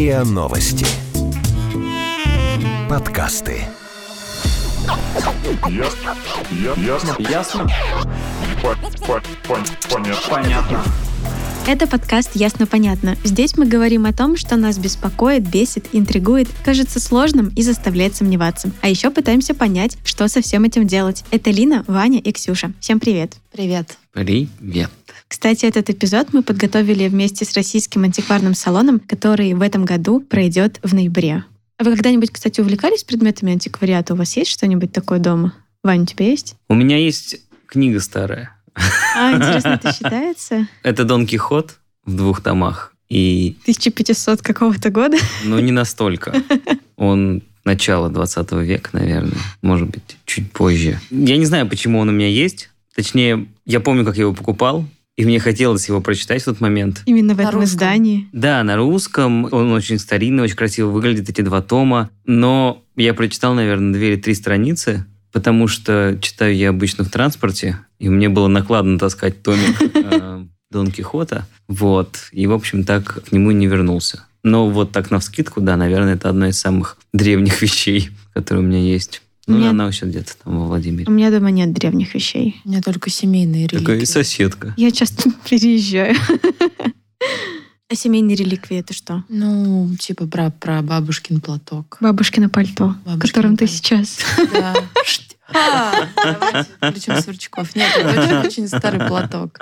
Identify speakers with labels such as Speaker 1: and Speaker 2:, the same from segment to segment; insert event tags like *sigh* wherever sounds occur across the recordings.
Speaker 1: РИА Новости. Подкасты.
Speaker 2: Ясно. Ясно.
Speaker 3: Ясно?
Speaker 2: По- по- пон- Понятно.
Speaker 3: Понятно.
Speaker 4: Это подкаст «Ясно-понятно». Здесь мы говорим о том, что нас беспокоит, бесит, интригует, кажется сложным и заставляет сомневаться. А еще пытаемся понять, что со всем этим делать. Это Лина, Ваня и Ксюша. Всем привет!
Speaker 5: Привет.
Speaker 3: Привет.
Speaker 4: Кстати, этот эпизод мы подготовили вместе с Российским антикварным салоном, который в этом году пройдет в ноябре. А вы когда-нибудь, кстати, увлекались предметами антиквариата? У вас есть что-нибудь такое дома? Ваня, у тебя есть?
Speaker 3: У меня есть книга старая.
Speaker 4: А, интересно, это считается? *laughs*
Speaker 3: Это Дон Кихот в двух томах. И,
Speaker 4: 1500 какого-то года?
Speaker 3: ну, не *laughs* настолько. Он начало 20 века, наверное. Может быть, чуть позже. Я не знаю, почему он у меня есть. Точнее, я помню, как я его покупал. И мне хотелось его прочитать в тот момент.
Speaker 4: Именно в
Speaker 5: На
Speaker 4: этом
Speaker 5: русском?
Speaker 4: издании.
Speaker 3: Да, на русском. Он очень старинный, очень красиво выглядит, эти два тома. Но я прочитал, наверное, две или три страницы, потому что читаю я обычно в транспорте, и мне было накладно таскать томик *laughs* э, Дон Кихота. Вот. И, в общем, так к нему и не вернулся. Но вот так навскидку, да, наверное, это одна из самых древних *laughs* вещей, которые у меня есть. Ну,
Speaker 4: Нет.
Speaker 3: она еще где-то там во
Speaker 4: У
Speaker 3: Владимире.
Speaker 4: меня дома нет древних вещей.
Speaker 5: У меня только семейные реликвии.
Speaker 3: Такая и соседка.
Speaker 4: Я часто *laughs* переезжаю. А семейные реликвии это что?
Speaker 5: Ну, типа про, про бабушкин платок.
Speaker 4: Бабушкино пальто, в
Speaker 5: Бабушкино
Speaker 4: котором ты
Speaker 5: пальто.
Speaker 4: сейчас.
Speaker 5: Да. *laughs* Включим сверчков. Нет, это очень, старый платок.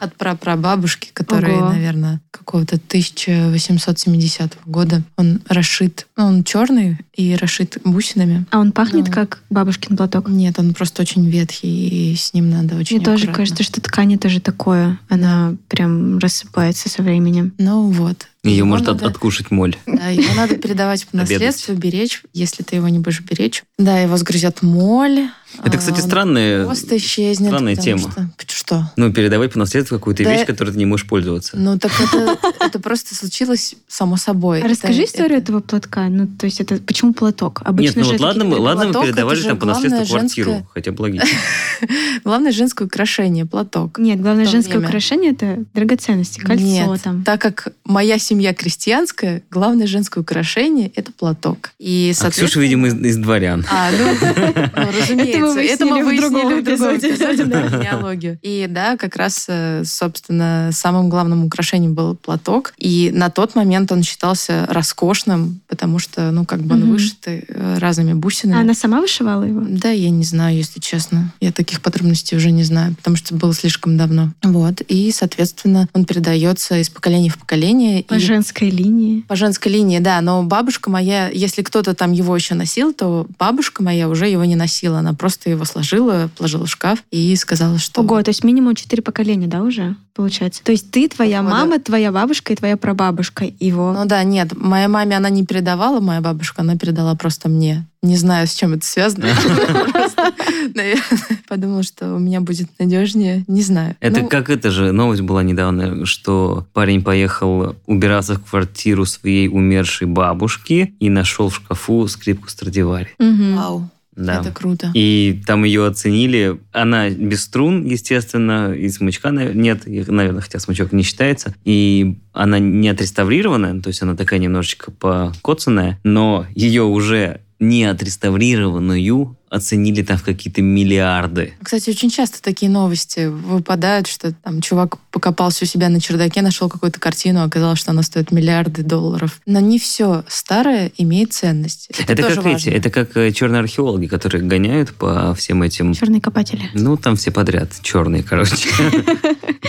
Speaker 5: От прапрабабушки, который,
Speaker 4: Ого.
Speaker 5: наверное, какого-то 1870 года. Он расшит, ну, он черный и расшит бусинами.
Speaker 4: А он пахнет
Speaker 5: Ну.
Speaker 4: как бабушкин платок?
Speaker 5: Нет, он просто очень ветхий, и с ним надо очень
Speaker 4: Мне тоже кажется, что ткань это же такое. Она прям рассыпается со временем.
Speaker 5: Ну вот.
Speaker 3: Ее может от-
Speaker 5: надо-
Speaker 3: откушать моль.
Speaker 5: Да, его надо передавать по *laughs* наследству, беречь, если ты его не будешь беречь. Да, его сгрызет моль.
Speaker 3: Это, кстати,
Speaker 5: а,
Speaker 3: странная,
Speaker 5: Просто исчезнет.
Speaker 3: странная тема.
Speaker 5: Что? Что?
Speaker 3: ну, передавать по наследству какую-то
Speaker 5: Да.
Speaker 3: вещь, которой ты не можешь пользоваться.
Speaker 5: Ну, так это, *laughs* это просто случилось само собой.
Speaker 4: А расскажи
Speaker 5: Это-
Speaker 4: историю
Speaker 5: это-
Speaker 4: этого платка. Ну, то есть это почему платок?
Speaker 3: Нет,
Speaker 4: Обычно
Speaker 3: ну
Speaker 4: же
Speaker 3: вот ладно, мы, ладно, мы передавали там по наследству
Speaker 5: главное
Speaker 3: квартиру,
Speaker 5: женское-
Speaker 3: хотя бы логично. *laughs*
Speaker 5: Главное женское украшение, платок.
Speaker 4: Нет, главное женское
Speaker 5: время.
Speaker 4: украшение это драгоценности, кольцо
Speaker 5: Нет,
Speaker 4: там.
Speaker 5: так как моя семья крестьянская, главное женское украшение – это платок. И,
Speaker 3: А Ксюша,
Speaker 5: соответственно-
Speaker 3: видимо, из, из дворян.
Speaker 5: А, ну, *laughs* ну, разумеется. Это мы
Speaker 4: выяснили в другом эпизоде.
Speaker 5: да, *laughs* генеалогию. И да, как раз, э, собственно, самым главным украшением был платок. И на тот момент он считался роскошным, потому что, ну, как бы он
Speaker 4: Мгм.
Speaker 5: вышитый э, разными
Speaker 4: А
Speaker 5: бусинами.
Speaker 4: она сама вышивала его?
Speaker 5: Да, я не знаю, если честно. Я таких подробностей уже не знаю, потому что было слишком давно. Вот. И, соответственно, он передается из поколения в поколение.
Speaker 4: По
Speaker 5: и
Speaker 4: женской линии.
Speaker 5: по женской линии, да, но бабушка моя, если кто-то там его еще носил, то бабушка моя уже его не носила. Она просто его сложила, положила в шкаф и сказала, что...
Speaker 4: Ого, то есть минимум четыре поколения, да, уже получается? То есть ты, твоя
Speaker 5: Походу.
Speaker 4: мама, твоя бабушка и твоя прабабушка его.
Speaker 5: Ну да, нет, моей маме она не передавала, моя бабушка, она передала просто мне. Не знаю, с чем это связано. *laughs* Просто, наверное, Подумала, что у меня будет надежнее. Не знаю.
Speaker 3: Это
Speaker 5: Ну,
Speaker 3: как это же, новость была недавно, что парень поехал убираться в квартиру своей умершей бабушки и нашел в шкафу скрипку Страдивари.
Speaker 5: Вау,
Speaker 3: Да.
Speaker 5: это круто.
Speaker 3: И там ее оценили. Она без струн, естественно, и смычка нет, наверное, хотя смычок не считается. И она не отреставрированная, то есть она такая немножечко покоцанная, но ее уже не отреставрированную оценили там в какие-то миллиарды.
Speaker 5: Кстати, очень часто такие новости выпадают, что там чувак покопался у себя на чердаке, нашел какую-то картину, оказалось, что она стоит миллиарды долларов. Но не все старое имеет ценность. Это,
Speaker 3: Это,
Speaker 5: тоже
Speaker 3: как
Speaker 5: важно.
Speaker 3: эти, это как э, черные археологи, которые гоняют по всем этим
Speaker 4: Черные копатели.
Speaker 3: Ну, там все подряд, черные, короче. *laughs*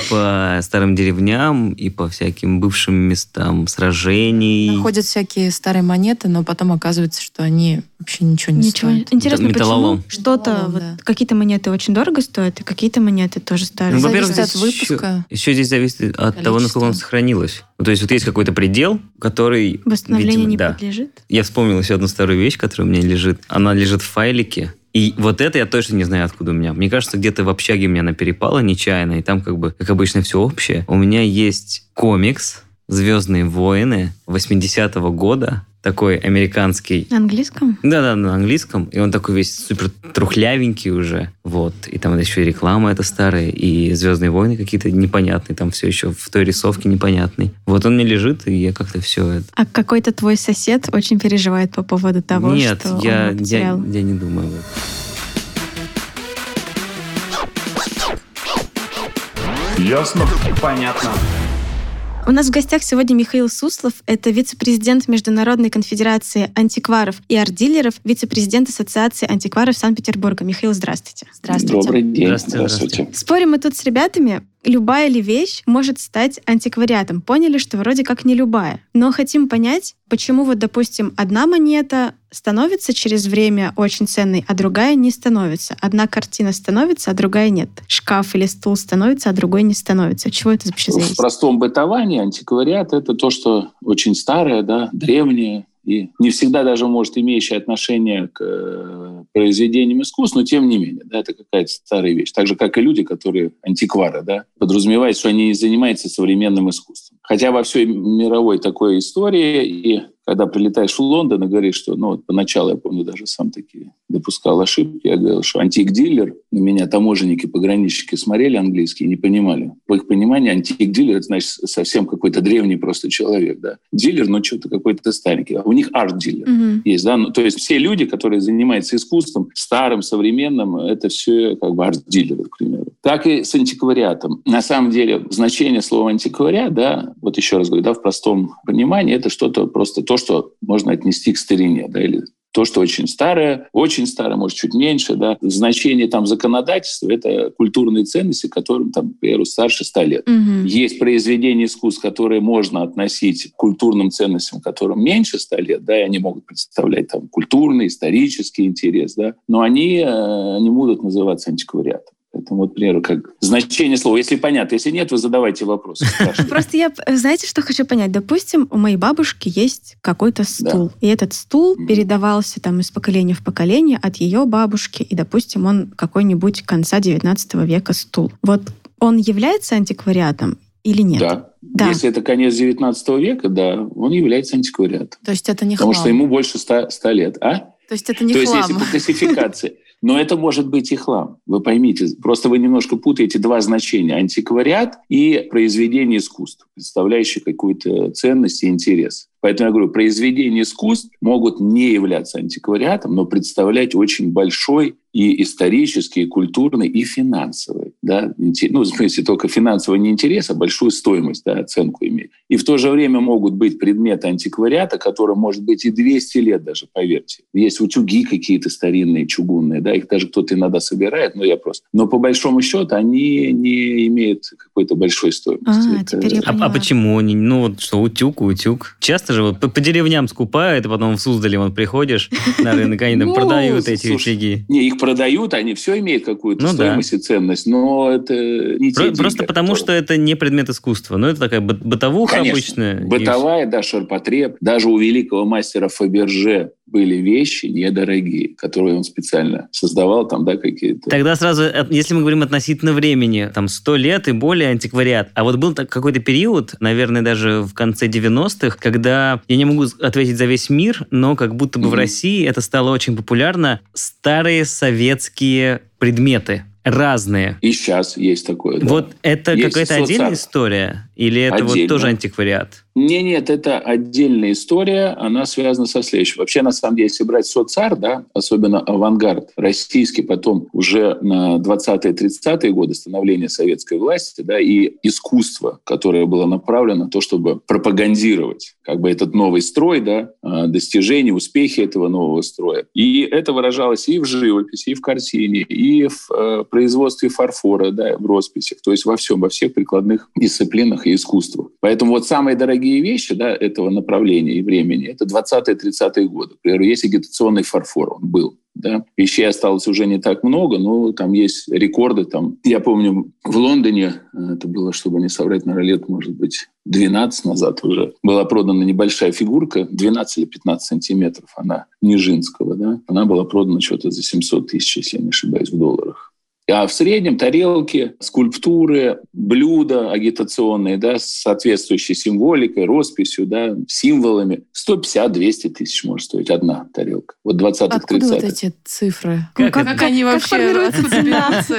Speaker 3: По старым деревням и по всяким бывшим местам сражений.
Speaker 5: Находят всякие старые монеты, но потом оказывается, что они вообще ничего не
Speaker 4: Ничего.
Speaker 5: стоят.
Speaker 4: Интересно,
Speaker 3: Металлолом.
Speaker 4: почему что-то, вот
Speaker 5: да.
Speaker 4: какие-то монеты очень дорого стоят, и какие-то монеты тоже старые.
Speaker 3: Ну,
Speaker 5: Зависит
Speaker 3: во-первых,
Speaker 5: от
Speaker 3: здесь
Speaker 5: выпуска.
Speaker 3: Еще, еще здесь зависит от того, насколько он
Speaker 5: Количество.
Speaker 3: сохранилось. Ну, то есть вот есть какой-то предел, который...
Speaker 4: Восстановлению
Speaker 3: видимо,
Speaker 4: не
Speaker 3: да.
Speaker 4: подлежит.
Speaker 3: Я вспомнил еще одну старую вещь, которая у меня лежит. Она лежит в файлике. И вот это я точно не знаю, откуда у меня. Мне кажется, где-то в общаге меня она перепала нечаянно, и там как бы, как обычно, все общее. У меня есть комикс «Звездные войны» 80-го года, такой американский.
Speaker 4: На английском?
Speaker 3: Да-да, на английском. И он такой весь супер трухлявенький уже. Вот. И там еще и реклама это старая, и «Звездные войны» какие-то непонятные, там все еще в той рисовке непонятной. Вот он мне лежит, и я как-то все это...
Speaker 4: А какой-то твой сосед очень переживает по поводу того,
Speaker 3: Нет,
Speaker 4: что
Speaker 3: я,
Speaker 4: он
Speaker 3: я,
Speaker 4: потерял.
Speaker 3: я не думаю об этом.
Speaker 2: Ясно?
Speaker 1: Понятно.
Speaker 4: У нас в гостях сегодня Михаил Суслов. Это вице-президент Международной конфедерации антикваров и арт-дилеров, вице-президент Ассоциации антикваров Санкт-Петербурга. Михаил, здравствуйте.
Speaker 5: Здравствуйте.
Speaker 6: Добрый день.
Speaker 3: Здравствуйте,
Speaker 6: Здравствуйте.
Speaker 4: Спорим мы тут с ребятами, любая ли вещь может стать антиквариатом. Поняли, что вроде как не любая. Но хотим понять, почему вот, допустим, одна монета становится через время очень ценной, а другая не становится. Одна картина становится, а другая нет. Шкаф или стул становится, а другой не становится. Чего это вообще
Speaker 6: В
Speaker 4: зависит?
Speaker 6: простом бытовании антиквариат – это то, что очень старое, да, древнее, и не всегда даже может имеющее отношение к э, произведениям искусств, но тем не менее, да, это какая-то старая вещь. Так же, как и люди, которые антиквары, да, подразумевают, что они не занимаются современным искусством. Хотя во всей мировой такой истории, и когда прилетаешь в Лондон и говоришь, что, ну, вот поначалу, я помню, даже сам такие допускал ошибки, я говорил, что антик-дилер, на меня таможенники, пограничники смотрели английский и не понимали. В их понимании антик-дилер, это значит совсем какой-то древний просто человек, да. Дилер, ну, что-то какой-то старенький. А у них арт-дилер
Speaker 4: Мгм.
Speaker 6: есть, да, ну, то есть все люди, которые занимаются искусством, старым, современным, это все как бы арт-дилеры, к примеру. Так и с антиквариатом. На самом деле значение слова антиквариат, да, вот еще раз говорю, да, в простом понимании, это что-то просто то, что можно отнести к старине, да, или то, что очень старое, очень старое, может, чуть меньше, да. Значение там законодательства – это культурные ценности, которым, там, к примеру, старше 100 лет.
Speaker 4: Мгм.
Speaker 6: Есть произведения искусств, которые можно относить к культурным ценностям, которым меньше 100 лет, да, и они могут представлять там культурный, исторический интерес, да, но они э, не будут называться антиквариатом. Поэтому, вот, к примеру, как значение слова. Если понятно, если нет, вы задавайте вопросы.
Speaker 4: Просто я, знаете, что хочу понять? Допустим, у моей бабушки есть какой-то стул, и этот стул передавался там из поколения в поколение от ее бабушки, и, допустим, он какой-нибудь конца 19 века стул. Вот он является антиквариатом или нет?
Speaker 6: Да.
Speaker 4: Да.
Speaker 6: Если это конец 19 века, да, он является антиквариатом.
Speaker 5: То есть это не
Speaker 6: Потому
Speaker 5: хлам.
Speaker 6: что ему больше 100, 100 лет. А?
Speaker 5: То есть это не
Speaker 6: То есть
Speaker 5: хлам.
Speaker 6: если по классификации. Но это может быть и хлам. Вы поймите, просто вы немножко путаете два значения. Антиквариат и произведение искусства, представляющие какую-то ценность и интерес. Поэтому я говорю, произведения искусств могут не являться антиквариатом, но представлять очень большой и исторический, и культурный, и финансовый. Да, ну, в смысле, только финансовый не интерес, а большую стоимость, да, оценку иметь. И в то же время могут быть предметы антиквариата, которым может быть и 200 лет даже, поверьте. Есть утюги какие-то старинные, чугунные, да, их даже кто-то иногда собирает, но я просто... Но по большому счету они не имеют какой-то большой стоимости.
Speaker 4: А,
Speaker 6: Это-
Speaker 4: теперь я
Speaker 3: А, а почему они? Ну вот что, утюг, утюг. Часто же вот по, по деревням скупают, и потом в Суздале вот приходишь на рынок, они там
Speaker 6: Ну,
Speaker 3: продают эти утюги.
Speaker 6: Не, их продают, они все имеют какую-то
Speaker 3: Ну да.
Speaker 6: стоимость и ценность, но это не те
Speaker 3: Про-
Speaker 6: деньги,
Speaker 3: Просто потому,
Speaker 6: которые-
Speaker 3: что это не предмет искусства. Ну, это такая быт- бытовуха
Speaker 6: Конечно.
Speaker 3: обычная.
Speaker 6: Бытовая, да, ширпотреб. Даже у великого мастера Фаберже были вещи недорогие, которые он специально создавал, там, да, какие-то...
Speaker 3: Тогда сразу, э, если мы говорим относительно времени, там 100 лет и более антиквариат. А вот был какой-то период, наверное, даже в конце 90-х, когда, я не могу ответить за весь мир, но как будто бы в
Speaker 6: Мгм.
Speaker 3: России это стало очень популярно, старые советские предметы. Разные.
Speaker 6: И сейчас есть такое. да.
Speaker 3: Вот это какая-то отдельная история? Или это вот
Speaker 6: Отдельно.
Speaker 3: тоже антиквариат?
Speaker 6: Не, нет, это отдельная история, она связана со следующим. Вообще, на самом деле, если брать соцар, да, особенно авангард российский, потом уже на 20-30-е годы становления советской власти, да, и искусство, которое было направлено на то, чтобы пропагандировать как бы этот новый строй, да, а, достижения, успехи этого нового строя. И это выражалось и в живописи, и в картине, и в э, производстве фарфора, да, в росписях, то есть во всем, во всех прикладных дисциплинах и искусствах. Поэтому вот самые дорогие вещи да, этого направления и времени – это 20-30-е годы. К примеру, есть агитационный фарфор, он был. Да? Вещей осталось уже не так много, но там есть рекорды. Там. Я помню, в Лондоне, э, это было, чтобы не соврать, наверное, лет, может быть, 12 назад уже, была продана небольшая фигурка, 12 или 15 сантиметров, она Нижинского. Да? Она была продана что-то за 700 тысяч, если я не ошибаюсь, в долларах. А в среднем тарелки, скульптуры, блюда агитационные, да, с соответствующей символикой, росписью, да, символами. 150-200 тысяч может стоить одна тарелка. Вот 20-30.
Speaker 5: Откуда вот эти цифры?
Speaker 3: Как,
Speaker 5: как, как они вообще
Speaker 4: формируется
Speaker 5: распределяются?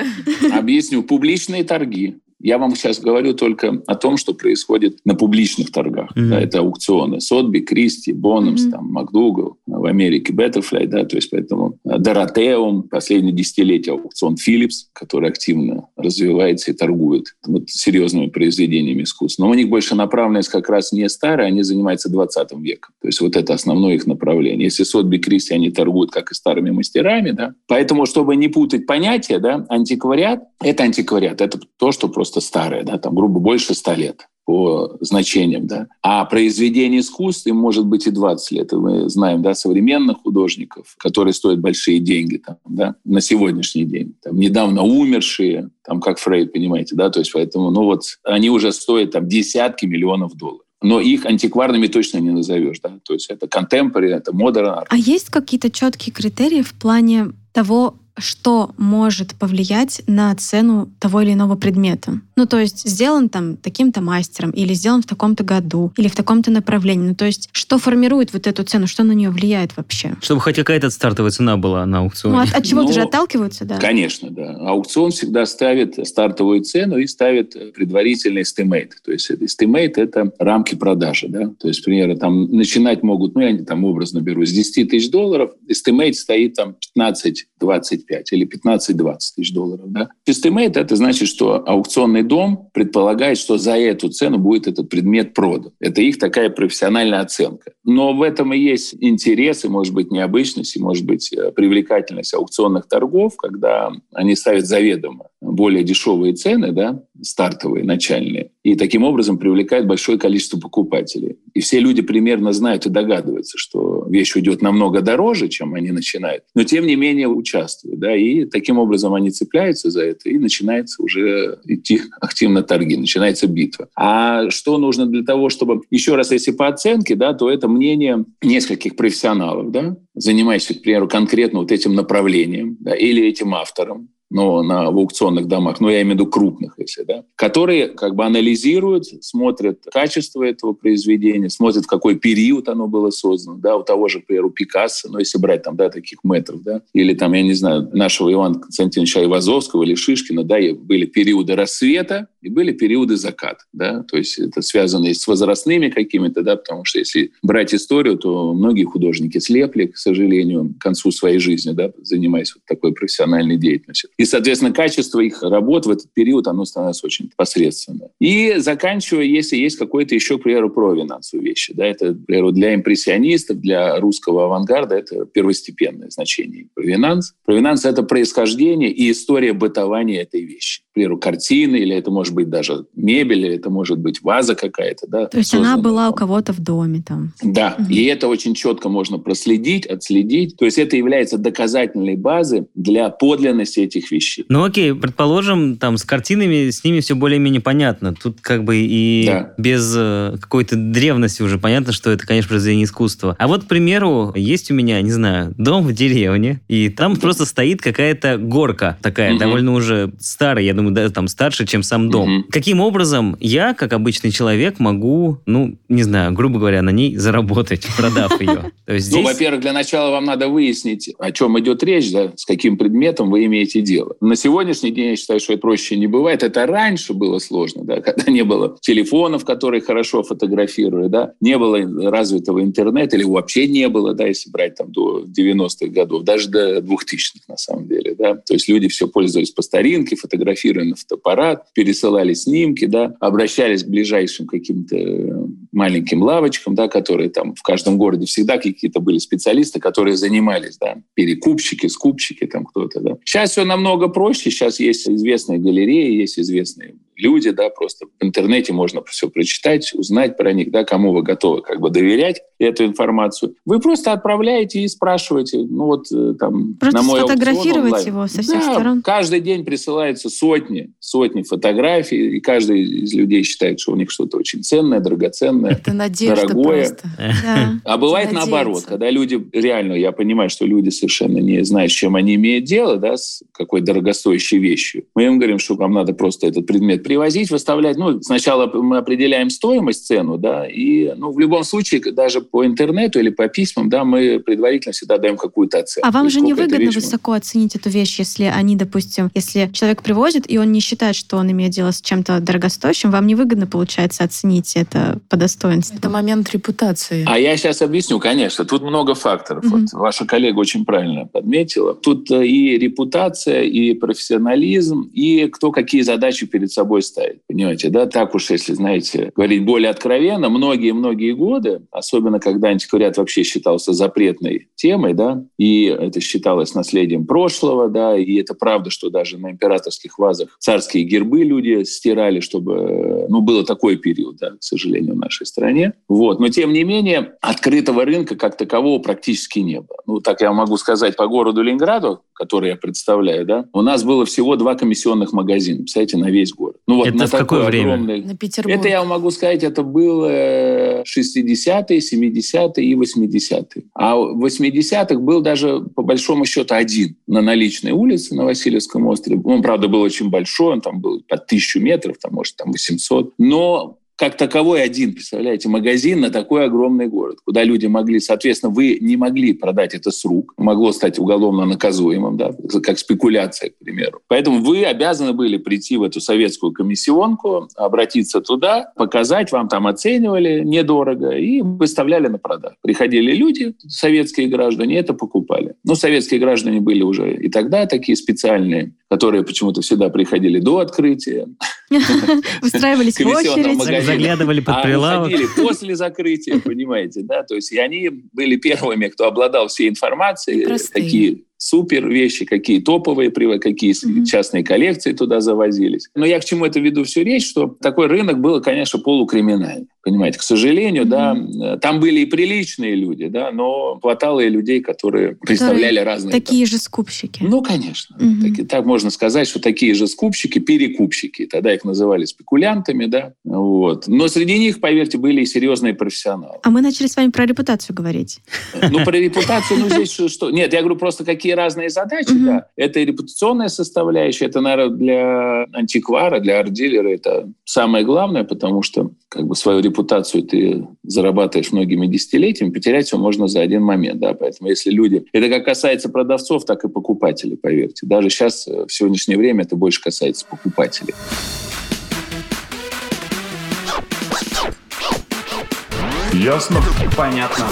Speaker 6: Объясню. Публичные торги. Я вам сейчас говорю только о том, что происходит на публичных торгах.
Speaker 3: Мгм.
Speaker 6: Да, это аукционы. Сотби, Кристи, Боннамс,
Speaker 4: Мгм.
Speaker 6: там, Макдугал, в Америке Betterfly, да, то есть поэтому э, Доротеум, последнее десятилетие аукцион Philips, который активно развивается и торгует вот, серьезными произведениями искусства. Но у них больше направленность как раз не старая, они занимаются 20 веком. То есть вот это основное их направление. Если Сотби, Кристи, они торгуют как и старыми мастерами, да. Поэтому, чтобы не путать понятия, да, антиквариат – это антиквариат, это то, что просто старое, да, там, грубо, больше 100 лет по значениям, да. А произведение искусства им может быть и 20 лет. И мы знаем, да, современных художников, которые стоят большие деньги, там, да, на сегодняшний день. Там, недавно умершие, там, как Фрейд, понимаете, да, то есть поэтому, ну вот, они уже стоят там десятки миллионов долларов. Но их антикварными точно не назовешь, да, то есть это contemporary, это modern art.
Speaker 4: А есть какие-то четкие критерии в плане того, что может повлиять на цену того или иного предмета? Ну, то есть сделан там таким-то мастером, или сделан в таком-то году, или в таком-то направлении. Ну, то есть что формирует вот эту цену, что на нее влияет вообще?
Speaker 3: Чтобы хоть какая-то стартовая цена была на аукционе.
Speaker 4: Ну, от, от чего-то
Speaker 6: Ну,
Speaker 4: же отталкиваются, да?
Speaker 6: Конечно, да. Аукцион всегда ставит стартовую цену и ставит предварительный estimate. То есть estimate – это рамки продажи. Да? То есть, к примеру, там начинать могут, ну, я там образно беру, с 10 тысяч долларов, estimate стоит там 15-25 или 15-20 тысяч долларов. Да? Estimate – это значит, что аукционный дом предполагает, что за эту цену будет этот предмет продан. Это их такая профессиональная оценка. Но в этом и есть интерес, и, может быть, необычность, и, может быть, э, привлекательность аукционных торгов, когда они ставят заведомо более дешевые цены, да, стартовые, начальные, и таким образом привлекают большое количество покупателей. И все люди примерно знают и догадываются, что вещь уйдет намного дороже, чем они начинают, но тем не менее участвуют. Да, и таким образом они цепляются за это, и начинается уже идти активно торги, начинается битва. А что нужно для того, чтобы... Еще раз, если по оценке, да, то это мнение нескольких профессионалов, да, занимающихся, к примеру, конкретно вот этим направлением да, или этим автором но на, в аукционных домах, но я имею в виду крупных, если, да, которые как бы анализируют, смотрят качество этого произведения, смотрят, в какой период оно было создано, да, у того же, к примеру, Пикассо, ну, если брать там, да, таких метров, да, или там, я не знаю, нашего Ивана Константиновича Айвазовского или Шишкина, да, были периоды рассвета и были периоды заката, да, то есть это связано и с возрастными какими-то, да, потому что если брать историю, то многие художники слепли, к сожалению, к концу своей жизни, да, занимаясь вот такой профессиональной деятельностью. И, соответственно, качество их работ в этот период, оно становится очень посредственное. И заканчивая, если есть какой-то еще, к примеру, провинансовые вещи. Да, это, к примеру, для импрессионистов, для русского авангарда это первостепенное значение. Провинанс. Провинанс – это происхождение и история бытования этой вещи. К примеру, картины, или это может быть даже мебель, это может быть ваза какая-то. Да,
Speaker 4: То есть она была у кого-то в доме там.
Speaker 6: Да,
Speaker 4: Мгм.
Speaker 6: и это очень четко можно проследить, отследить. То есть это является доказательной базой для подлинности этих вещей.
Speaker 3: Ну окей, предположим, там с картинами, с ними все более-менее понятно. Тут как бы и
Speaker 6: Да.
Speaker 3: без э, какой-то древности уже понятно, что это, конечно, произведение искусства. А вот, к примеру, есть у меня, не знаю, дом в деревне, и там просто стоит какая-то горка такая,
Speaker 6: Мгм.
Speaker 3: довольно уже старая, я думаю, да, там старше, чем сам дом.
Speaker 6: Мгм.
Speaker 3: Каким образом я, как обычный человек, могу, ну, не знаю, грубо говоря, на ней заработать, *laughs* продав ее?
Speaker 6: Ну, во-первых, для начала вам надо выяснить, о чем идет речь, да, с каким предметом вы имеете дело. На сегодняшний день я считаю, что это проще не бывает. Это раньше было сложно, да, когда не было телефонов, которые хорошо фотографировали, да, не было развитого интернета, или вообще не было, да, если брать там до 90-х годов, даже до 2000-х на самом деле, да. То есть люди все пользовались по старинке, фотографировали на фотоаппарат, пересылали снимки, да, обращались к ближайшим каким-то э, маленьким лавочкам, да, которые там в каждом городе всегда какие-то были специалисты, которые занимались, да, перекупщики, скупщики, там кто-то, да. Сейчас все намного проще, сейчас есть известные галереи, есть известные люди, да, просто в интернете можно все прочитать, узнать про них, да, кому вы готовы как бы доверять. Эту информацию. Вы просто отправляете и спрашиваете, ну вот э, там
Speaker 4: Просто
Speaker 6: на мой
Speaker 4: сфотографировать
Speaker 6: аукцион
Speaker 4: его со всех
Speaker 6: Да,
Speaker 4: сторон.
Speaker 6: Каждый день присылаются сотни, сотни фотографий, и каждый из людей считает, что у них что-то очень ценное, драгоценное.
Speaker 5: Это надежда
Speaker 6: Дорогое.
Speaker 5: просто.
Speaker 4: Да.
Speaker 6: А бывает
Speaker 5: Надеяться.
Speaker 6: наоборот, когда люди реально, я понимаю, что люди совершенно не знают, с чем они имеют дело, да, с какой дорогостоящей вещью. Мы им говорим, что вам надо просто этот предмет привозить, выставлять. Ну, сначала мы определяем стоимость, цену, да, и, ну, в любом случае, даже по интернету или по письмам, да, мы предварительно всегда даем какую-то оценку.
Speaker 4: А вам же не выгодно
Speaker 6: вещь
Speaker 4: высоко оценить эту вещь, если они, допустим, если человек привозит, и он не считает, что он имеет дело с чем-то дорогостоящим, вам невыгодно, получается, оценить это по достоинству.
Speaker 5: Это момент репутации.
Speaker 6: А я сейчас объясню, конечно. Тут много факторов.
Speaker 4: Мгм.
Speaker 6: Вот ваша коллега очень правильно подметила. Тут э, и репутация, и профессионализм, и кто какие задачи перед собой ставит. Понимаете, да? Так уж, если, знаете, говорить более откровенно, многие-многие годы, особенно когда антиквариат вообще считался запретной темой, да, и это считалось наследием прошлого, да, и это правда, что даже на императорских вазах царские гербы люди стирали, чтобы, ну, было такой период, да, к сожалению, в нашей стране. Вот. Но, тем не менее, открытого рынка как такового практически не было. Ну, так я могу сказать по городу Ленинграду, который я представляю, да, у нас было всего два комиссионных магазина, представляете, на весь город. Ну, вот
Speaker 3: Это
Speaker 6: на
Speaker 3: в какое время?
Speaker 6: огромный-
Speaker 5: На Петербург.
Speaker 6: это я могу сказать, это было э, 60-е, 70-е и 80-е. А в 80-х был даже, по большому счету, один на наличной улице на Васильевском острове. Он, правда, был очень большой, он там был под тысячу метров, там, может, там 800. Но как таковой один, представляете, магазин на такой огромный город, куда люди могли, соответственно, вы не могли продать это с рук, могло стать уголовно наказуемым, да, как спекуляция, к примеру. Поэтому вы обязаны были прийти в эту советскую комиссионку, обратиться туда, показать, вам там оценивали недорого и выставляли на продажу. Приходили люди, советские граждане, это покупали. Но советские граждане были уже и тогда такие специальные, которые почему-то всегда приходили до открытия, *laughs*
Speaker 4: Устраивались в очередь.
Speaker 3: Заглядывали под
Speaker 6: а
Speaker 3: прилавок.
Speaker 6: уходили после закрытия, понимаете, да, то есть и они были первыми, кто обладал всей информацией, какие супер вещи, какие топовые, какие частные коллекции туда завозились. Но я к чему это веду всю речь, что такой рынок был, конечно, полукриминальный. Понимаете, к сожалению, да, э, там были и приличные люди, да, но хватало и людей, которые представляли разные... там-
Speaker 4: Такие же скупщики.
Speaker 6: ну, конечно.
Speaker 4: Мгм.
Speaker 6: Так, так можно сказать, что такие же скупщики, перекупщики. Тогда их называли спекулянтами, да. Вот. Но среди них, поверьте, были и серьезные профессионалы.
Speaker 4: А мы начали с вами про репутацию говорить.
Speaker 6: Ну, про *laughs* репутацию, ну, здесь что? Нет, я говорю просто, какие разные задачи,
Speaker 4: Мгм.
Speaker 6: да. Это и репутационная составляющая, это, наверное, для антиквара, для арт-дилера это самое главное, потому что как бы свою репутацию ты зарабатываешь многими десятилетиями, потерять все можно за один момент, да, поэтому если люди... Это как касается продавцов, так и покупателей, поверьте. Даже сейчас, э, в сегодняшнее время, это больше касается покупателей.
Speaker 2: Ясно?
Speaker 1: Понятно.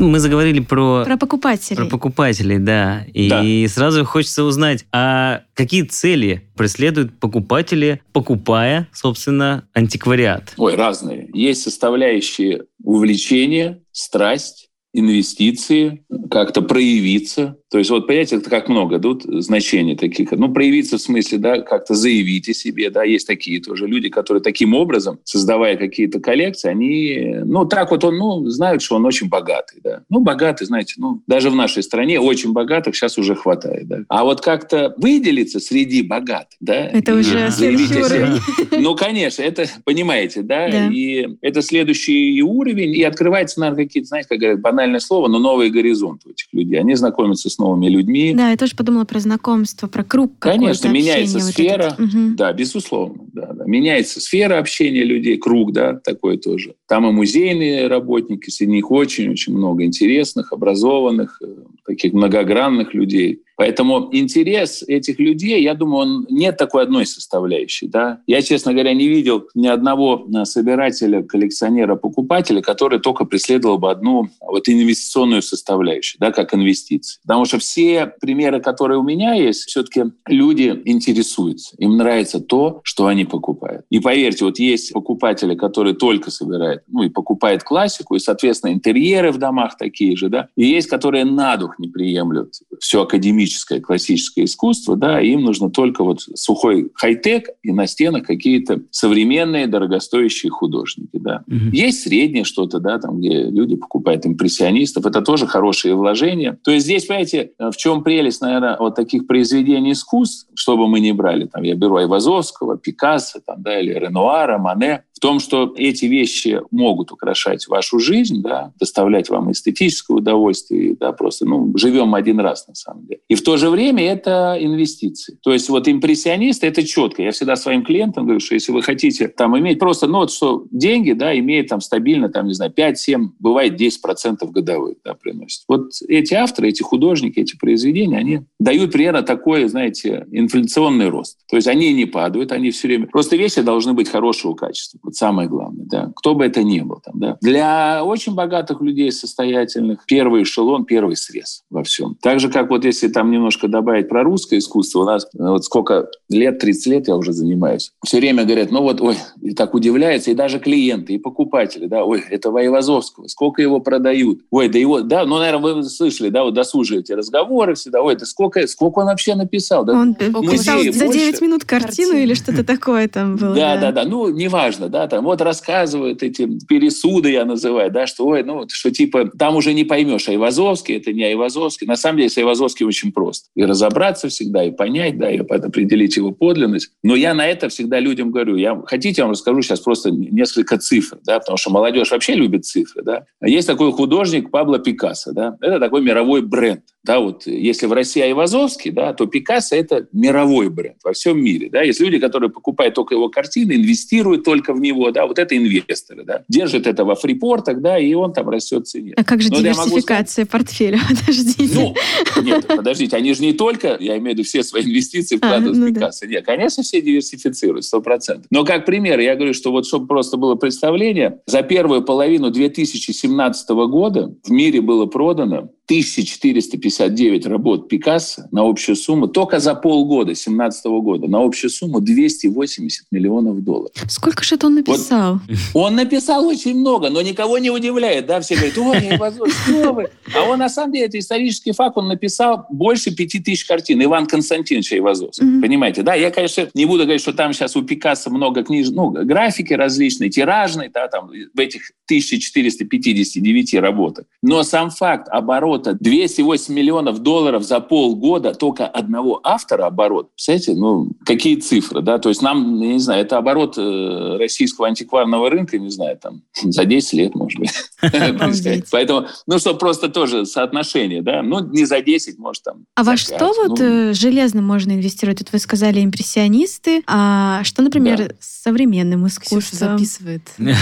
Speaker 3: Мы заговорили про,
Speaker 4: Про покупателей.
Speaker 3: про покупателей, да. И сразу хочется узнать, а какие цели преследуют покупатели, покупая, собственно, антиквариат?
Speaker 6: Ой, разные. Есть составляющие увлечения, страсть, инвестиции, как-то проявиться. То есть вот, понимаете, это как много тут значений таких. Ну, проявиться в смысле, да, как-то заявить о себе, да, есть такие тоже люди, которые таким образом, создавая какие-то коллекции, они, ну, так вот он, ну, знают, что он очень богатый, да. Ну, богатый, знаете, ну, даже в нашей стране очень богатых сейчас уже хватает, да. А вот как-то выделиться среди богатых, да.
Speaker 4: Это уже следующий уровень. *laughs*
Speaker 6: Ну, конечно, это, понимаете, да?
Speaker 4: Да.
Speaker 6: И это следующий уровень, и открывается, наверное, какие-то, знаете, как говорят, банальное слово, но новый горизонт у этих людей. Они знакомятся с новыми людьми.
Speaker 4: Да, я тоже подумала про знакомство, про круг
Speaker 6: Конечно, меняется
Speaker 4: общения вот
Speaker 6: сфера.
Speaker 4: Мгм.
Speaker 6: Да, безусловно. Да, да. Меняется сфера общения людей, круг, да, такой тоже. Там и музейные работники, среди них очень-очень много интересных, образованных, э, таких многогранных людей. Поэтому интерес этих людей, я думаю, он нет такой одной составляющей. Да? Я, честно говоря, не видел ни одного э, собирателя, коллекционера, покупателя, который только преследовал бы одну вот инвестиционную составляющую, да, как инвестиции. Потому что все примеры, которые у меня есть, все-таки люди интересуются. Им нравится то, что они покупают. И поверьте, вот есть покупатели, которые только собирают, ну и покупают классику, и, соответственно, интерьеры в домах такие же, да, и есть, которые на дух не приемлют все академическое, эстетическое, классическое искусство, да, им нужно только вот сухой хай-тек и на стенах какие-то современные дорогостоящие художники, да. Угу. Есть среднее что-то, да, там, где люди покупают импрессионистов, это тоже хорошие вложения. То есть здесь, понимаете, в чем прелесть, наверное, вот таких произведений искусств, чтобы мы не брали, там, я беру Айвазовского, Пикассо, там, да, или Ренуара, Мане, том, что эти вещи могут украшать вашу жизнь, да, доставлять вам эстетическое удовольствие, да, просто, ну, живем один раз на самом деле. И в то же время это инвестиции. То есть вот импрессионисты — это четко. Я всегда своим клиентам говорю, что если вы хотите там иметь просто, ну, вот что деньги, да, имеют там стабильно, там, не знаю, 5-7, бывает 10% годовых, да, приносят. Вот эти авторы, эти художники, эти произведения, они дают примерно такой, знаете, инфляционный рост. То есть они не падают, они все время... Просто вещи должны быть хорошего качества вот самое главное, да, кто бы это ни был. Там, да. Для очень богатых людей, состоятельных, первый эшелон, первый срез во всем. Так же, как вот если там немножко добавить про русское искусство, у нас вот сколько лет, 30 лет я уже занимаюсь, все время говорят, ну вот, ой, и так удивляются, и даже клиенты, и покупатели, да, ой, это Воевозовского, сколько его продают, ой, да его, да, ну, наверное, вы слышали, да, вот досужие эти разговоры всегда, ой, да сколько, сколько он вообще написал, да,
Speaker 4: Он писал за 9 минут картину или что-то такое там было.
Speaker 6: Да, да, да, ну, неважно, да, да, там вот рассказывают эти пересуды, я называю, да, что, ой, ну, что типа там уже не поймешь, Айвазовский, это не Айвазовский. На самом деле с Айвазовским очень просто. И разобраться всегда, и понять, да, и определить его подлинность. Но я на это всегда людям говорю, я, хотите, я вам расскажу сейчас просто несколько цифр, да, потому что молодежь вообще любит цифры, да. Есть такой художник Пабло Пикассо, да, это такой мировой бренд. Да, вот если в России Айвазовский, да, то Пикассо – это мировой бренд во всем мире. Да. Есть люди, которые покупают только его картины, инвестируют только в него, да, вот это инвесторы, да, держат это во фрипортах, да, и он там растет в цене.
Speaker 4: А как же Но диверсификация сказать, портфеля? *laughs* Подождите.
Speaker 6: Ну, нет, подождите, они же не только, я имею в виду, все свои инвестиции вкладывают а, ну в Пикассо. Да. Нет, конечно, все диверсифицируют, сто процентов. Но как пример, я говорю, что вот чтобы просто было представление, за первую половину 2017 года в мире было продано 1459 работ Пикассо на общую сумму только за полгода 2017 года на общую сумму 280 миллионов долларов.
Speaker 4: Сколько же это он написал?
Speaker 6: Вот, он написал очень много, но никого не удивляет. Да? Все говорят, ой, я что вы? А он на самом деле, это исторический факт, он написал больше пяти тысяч картин. Иван Константинович Айвазовский. Mm-hmm. Понимаете? Да, я, конечно, не буду говорить, что там сейчас у Пикассо много книж, ну, графики различные, тиражные, да, там в этих 1459 работах. Но сам факт оборот оборота 208 миллионов долларов за полгода только одного автора оборот. Представляете, ну, какие цифры, да? То есть нам, я не знаю, это оборот э, российского антикварного рынка, не знаю, там, *laughs* за 10 лет, может быть. *laughs* Поэтому, ну, что просто тоже соотношение, да? Ну, не за 10, может, там.
Speaker 4: А во что вот ну. э, железно можно инвестировать? Вот вы сказали импрессионисты, а что, например, с современным искусством?
Speaker 5: записывает. *laughs*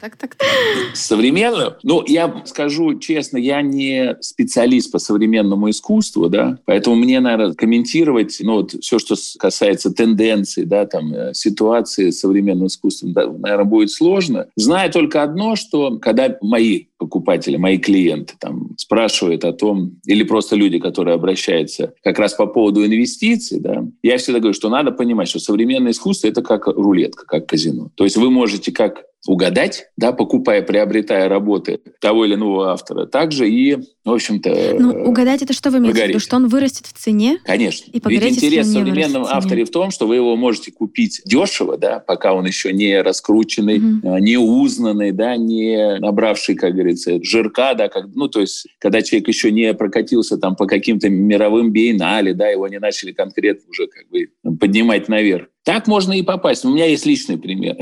Speaker 6: Так, так, так. Современную? Ну, я скажу честно, я не специалист по современному искусству, да, поэтому мне, наверное, комментировать, ну, вот все, что касается тенденций, да, там, э, ситуации с современным искусством, да, наверное, будет сложно. Знаю только одно, что когда мои покупатели, мои клиенты там спрашивают о том, или просто люди, которые обращаются как раз по поводу инвестиций, да, я всегда говорю, что надо понимать, что современное искусство — это как рулетка, как казино. То есть вы можете как угадать, да, покупая, приобретая работы того или иного автора, также и, в общем-то...
Speaker 4: Ну, угадать это что вы имеете в виду? Что он вырастет в цене?
Speaker 6: Конечно. И Ведь интерес в современном авторе в том, что вы его можете купить дешево, да, пока он еще не раскрученный, угу. не узнанный, да, не набравший, как говорится, жирка, да, как, ну, то есть, когда человек еще не прокатился там по каким-то мировым биеннале, да, его не начали конкретно уже как бы поднимать наверх. Так можно и попасть. У меня есть личный пример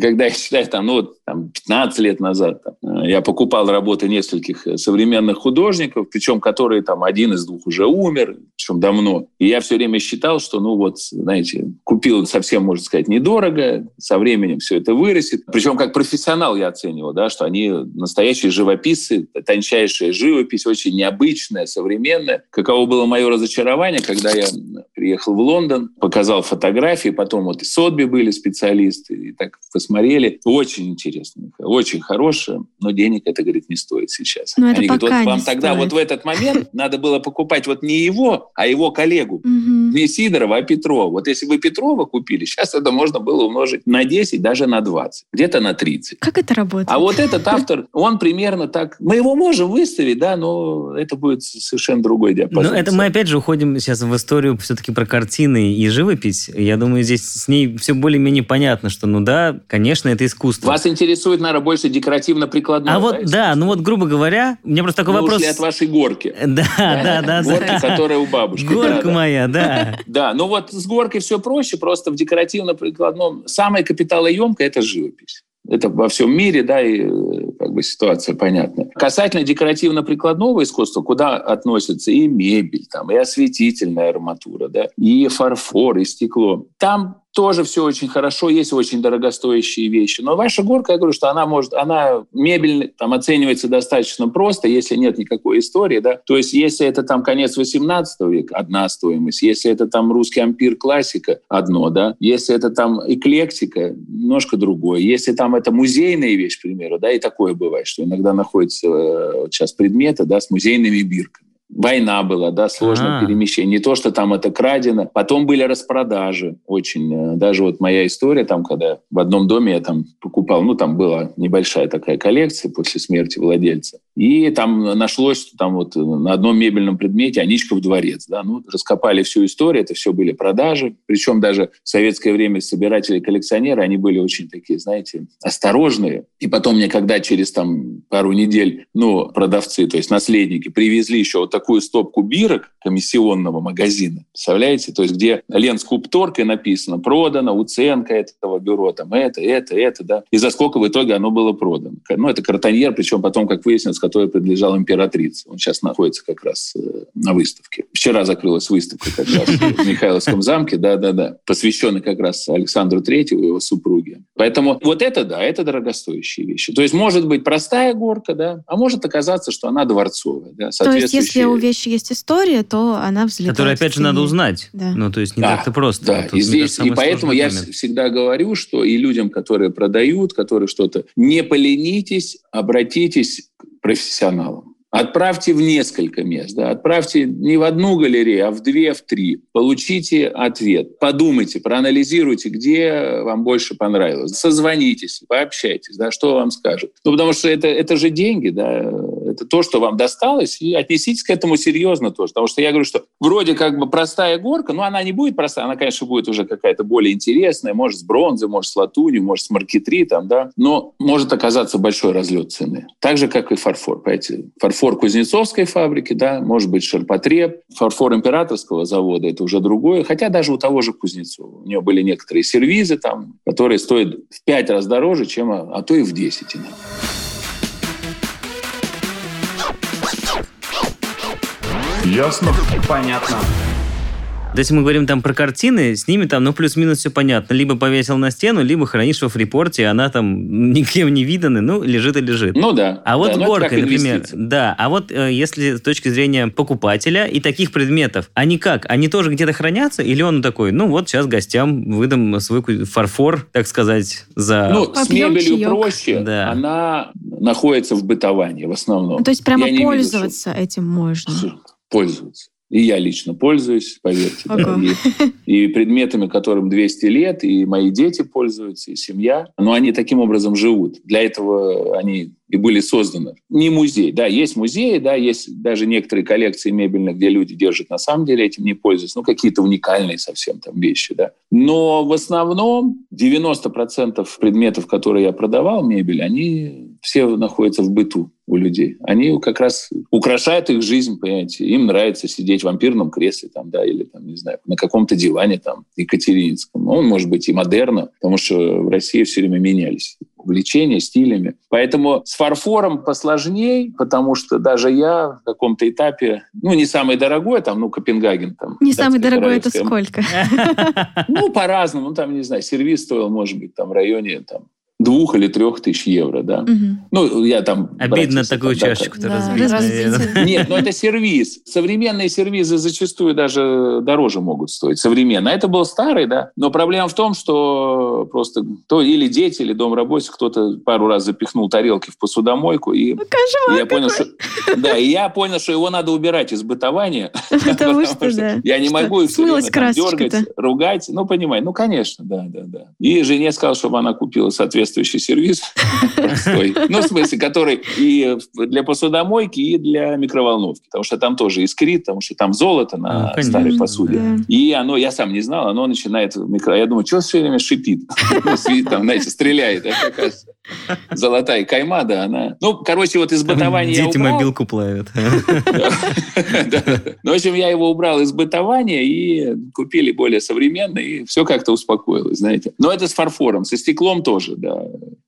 Speaker 6: когда я считаю, там, ну, там, 15 лет назад там, я покупал работы нескольких современных художников, причем которые там один из двух уже умер, причем давно. И я все время считал, что, ну вот, знаете, купил совсем, можно сказать, недорого, со временем все это вырастет. Причем как профессионал я оценивал, да, что они настоящие живописцы, тончайшая живопись, очень необычная, современная. Каково было мое разочарование, когда я приехал в Лондон, показал фотографии, потом вот и Сотби были специалисты, и так посмотрели. Очень интересно, очень хорошее, но денег это, говорит, не стоит сейчас.
Speaker 4: Но это
Speaker 6: Они говорят,
Speaker 4: пока
Speaker 6: вот
Speaker 4: не
Speaker 6: вам тогда
Speaker 4: стоит.
Speaker 6: вот в этот момент *laughs* надо было покупать вот не его, а его коллегу.
Speaker 4: Мгм.
Speaker 6: Не Сидорова, а Петрова. Вот если вы Петрова купили, сейчас это можно было умножить на 10, даже на 20, где-то на 30.
Speaker 4: Как это работает?
Speaker 6: А вот этот автор, он примерно так... Мы его можем выставить, да, но это будет совершенно другой диапазон.
Speaker 3: Но это мы опять же уходим сейчас в историю все-таки про картины и живопись. Я думаю, здесь с ней все более-менее понятно, что, ну да, конечно, это искусство.
Speaker 6: Вас интересует, наверное, больше декоративно-прикладное.
Speaker 3: а вот, да, ну вот, грубо говоря, меня просто такой
Speaker 6: Мы
Speaker 3: вопрос...
Speaker 6: ушли от вашей горки. *laughs*
Speaker 3: Да, да, да.
Speaker 6: Горка, которая у бабушки.
Speaker 3: Горка моя, да. *laughs*
Speaker 6: Да, ну вот с горкой все проще, просто в декоративно-прикладном самое капиталоемкое – это живопись. Это во всем мире, да, и э, как бы ситуация понятна. Касательно декоративно-прикладного искусства, куда относятся и мебель, там, и осветительная арматура, да, и фарфор, и стекло. Там тоже все очень хорошо, есть очень дорогостоящие вещи. Но ваша горка, я говорю, что она может, она мебель там оценивается достаточно просто, если нет никакой истории, да. То есть если это там конец 18 века, одна стоимость. Если это там русский ампир классика, одно, да. Если это там эклектика, немножко другое. Если там это музейная вещь, к примеру, да, и такое бывает, что иногда находятся э, сейчас предметы, да, с музейными бирками. Война была, да, сложное
Speaker 3: А.
Speaker 6: перемещение. Не то, что там это крадено. Потом были распродажи очень. э, Даже вот моя история, там, когда в одном доме я там покупал, ну, там была небольшая такая коллекция после смерти владельца. И там нашлось, что там вот на одном мебельном предмете Аничков дворец, да, ну, раскопали всю историю, это все были продажи. Причем даже в советское время собиратели и коллекционеры, они были очень такие, знаете, осторожные. И потом мне, когда через там пару недель, ну, продавцы, то есть наследники, привезли еще вот такую стопку бирок комиссионного магазина, представляете? То есть где ленскупторкой написано, продано, уценка этого бюро, там это, это, это, да. И за сколько в итоге оно было продано. Ну, это картоньер, причем потом, как выяснилось, который принадлежал императрице. Он сейчас находится как раз э, на выставке. Вчера закрылась выставка как раз в *laughs* Михайловском замке, да-да-да, посвященный как раз Александру Третьему и его супруге. Поэтому вот это, да, это дорогостоящие вещи. То есть может быть простая горка, да, а может оказаться, что она дворцовая, да,
Speaker 4: То есть, если у вещи есть история, то она взлетает.
Speaker 3: Которую, опять же, надо узнать.
Speaker 4: Да.
Speaker 3: Ну, то есть не
Speaker 6: Да,
Speaker 3: так-то просто.
Speaker 6: Да,
Speaker 3: Тут,
Speaker 6: и здесь, и поэтому я
Speaker 3: момент.
Speaker 6: всегда говорю, что и людям, которые продают, которые что-то, не поленитесь, обратитесь к профессионалам. Отправьте в несколько мест, да, отправьте не в одну галерею, а в две, в три. Получите ответ, подумайте, проанализируйте, где вам больше понравилось. Созвонитесь, пообщайтесь, да, что вам скажут. Ну, потому что это, это же деньги, да, это то, что вам досталось, и отнеситесь к этому серьезно тоже. Потому что я говорю, что вроде как бы простая горка, но она не будет простая, она, конечно, будет уже какая-то более интересная, может, с бронзы, может, с латунью, может, с маркетритом, да, но может оказаться большой разлет цены. Так же, как и фарфор, понимаете. Фарфор Кузнецовской фабрики, да, может быть, ширпотреб, фарфор императорского завода, это уже другое, хотя даже у того же Кузнецова. У него были некоторые сервизы там, которые стоят в пять раз дороже, чем, а, а то и в 10 иногда.
Speaker 2: Ясно?
Speaker 1: Понятно.
Speaker 3: То есть мы говорим там про картины, с ними там, ну, плюс-минус все понятно. Либо повесил на стену, либо хранишь во фрипорте, она там *laughs* никем не видана, ну, лежит и лежит.
Speaker 6: Ну да.
Speaker 3: А вот
Speaker 6: Да,
Speaker 3: горка,
Speaker 6: как
Speaker 3: например,
Speaker 6: инвестиция.
Speaker 3: да. А вот э, если с точки зрения покупателя и таких предметов, они как? Они тоже где-то хранятся? Или он такой, ну вот сейчас гостям выдам свой фарфор, так сказать, за...
Speaker 6: Ну, с мебелью
Speaker 4: чаек.
Speaker 6: проще.
Speaker 3: Да.
Speaker 6: Она находится в бытовании в основном.
Speaker 4: Ну, то есть прямо
Speaker 6: Я не видел,
Speaker 4: пользоваться этим можно.
Speaker 6: Пользоваться. И я лично пользуюсь, поверьте. да. И, и предметами, которым 200 лет, и мои дети пользуются, и семья. Но они таким образом живут. Для этого они и были созданы. Не музей. Да, есть музеи, да, есть даже некоторые коллекции мебельных, где люди держат на самом деле этим не пользуются. Ну, какие-то уникальные совсем там вещи, да. Но в основном 90% предметов, которые я продавал, мебель, они все находятся в быту у людей. Они как раз украшают их жизнь, понимаете. Им нравится сидеть в вампирном кресле там, да, или там, не знаю, на каком-то диване там Екатерининском. Он может быть и модерно, потому что в России все время менялись увлечения, стилями. Поэтому с фарфором посложней, потому что даже я в каком-то этапе, ну, не самый дорогой, там, ну, Копенгаген. Там,
Speaker 4: Не самый дорогой это сколько?
Speaker 6: ну, по-разному. Ну, там, не знаю, сервис стоил, может быть, там в районе там, двух или трех тысяч евро, да.
Speaker 4: Мгм.
Speaker 6: Ну, я там...
Speaker 3: Обидно такую
Speaker 6: там, да,
Speaker 3: чашечку-то
Speaker 5: Да,
Speaker 3: разбить.
Speaker 6: Нет, ну это сервиз. Современные сервизы зачастую даже дороже могут стоить. Современно. А это был старый, да. Но проблема в том, что просто то или дети, или домработницы, кто-то пару раз запихнул тарелки в посудомойку, и
Speaker 4: Ну, кошмар
Speaker 6: я понял, что... Да, и я понял, что его надо убирать из бытования. *laughs*
Speaker 4: Потому что, да.
Speaker 6: Я не могу их дергать, ругать. Ну, понимай, ну, конечно, да, да, да. И жене сказал, чтобы она купила соответствующий сервис. *laughs* простой. Ну, в смысле, который и для посудомойки, и для микроволновки. Потому что там тоже искрит, потому что там золото на
Speaker 3: конечно,
Speaker 6: старой
Speaker 4: да.
Speaker 6: посуде. И оно, я сам не знал, оно начинает микро... Я думаю, что все время шипит? *laughs* Ну, Там, знаете, стреляет. Золотая кайма, да, она... Ну, короче, вот из бытования
Speaker 3: Дети мобилку плавят. *laughs*
Speaker 6: Ну, в общем, я его убрал из бытования и купили более современный, и все как-то успокоилось, знаете. Но это с фарфором, со стеклом тоже, да.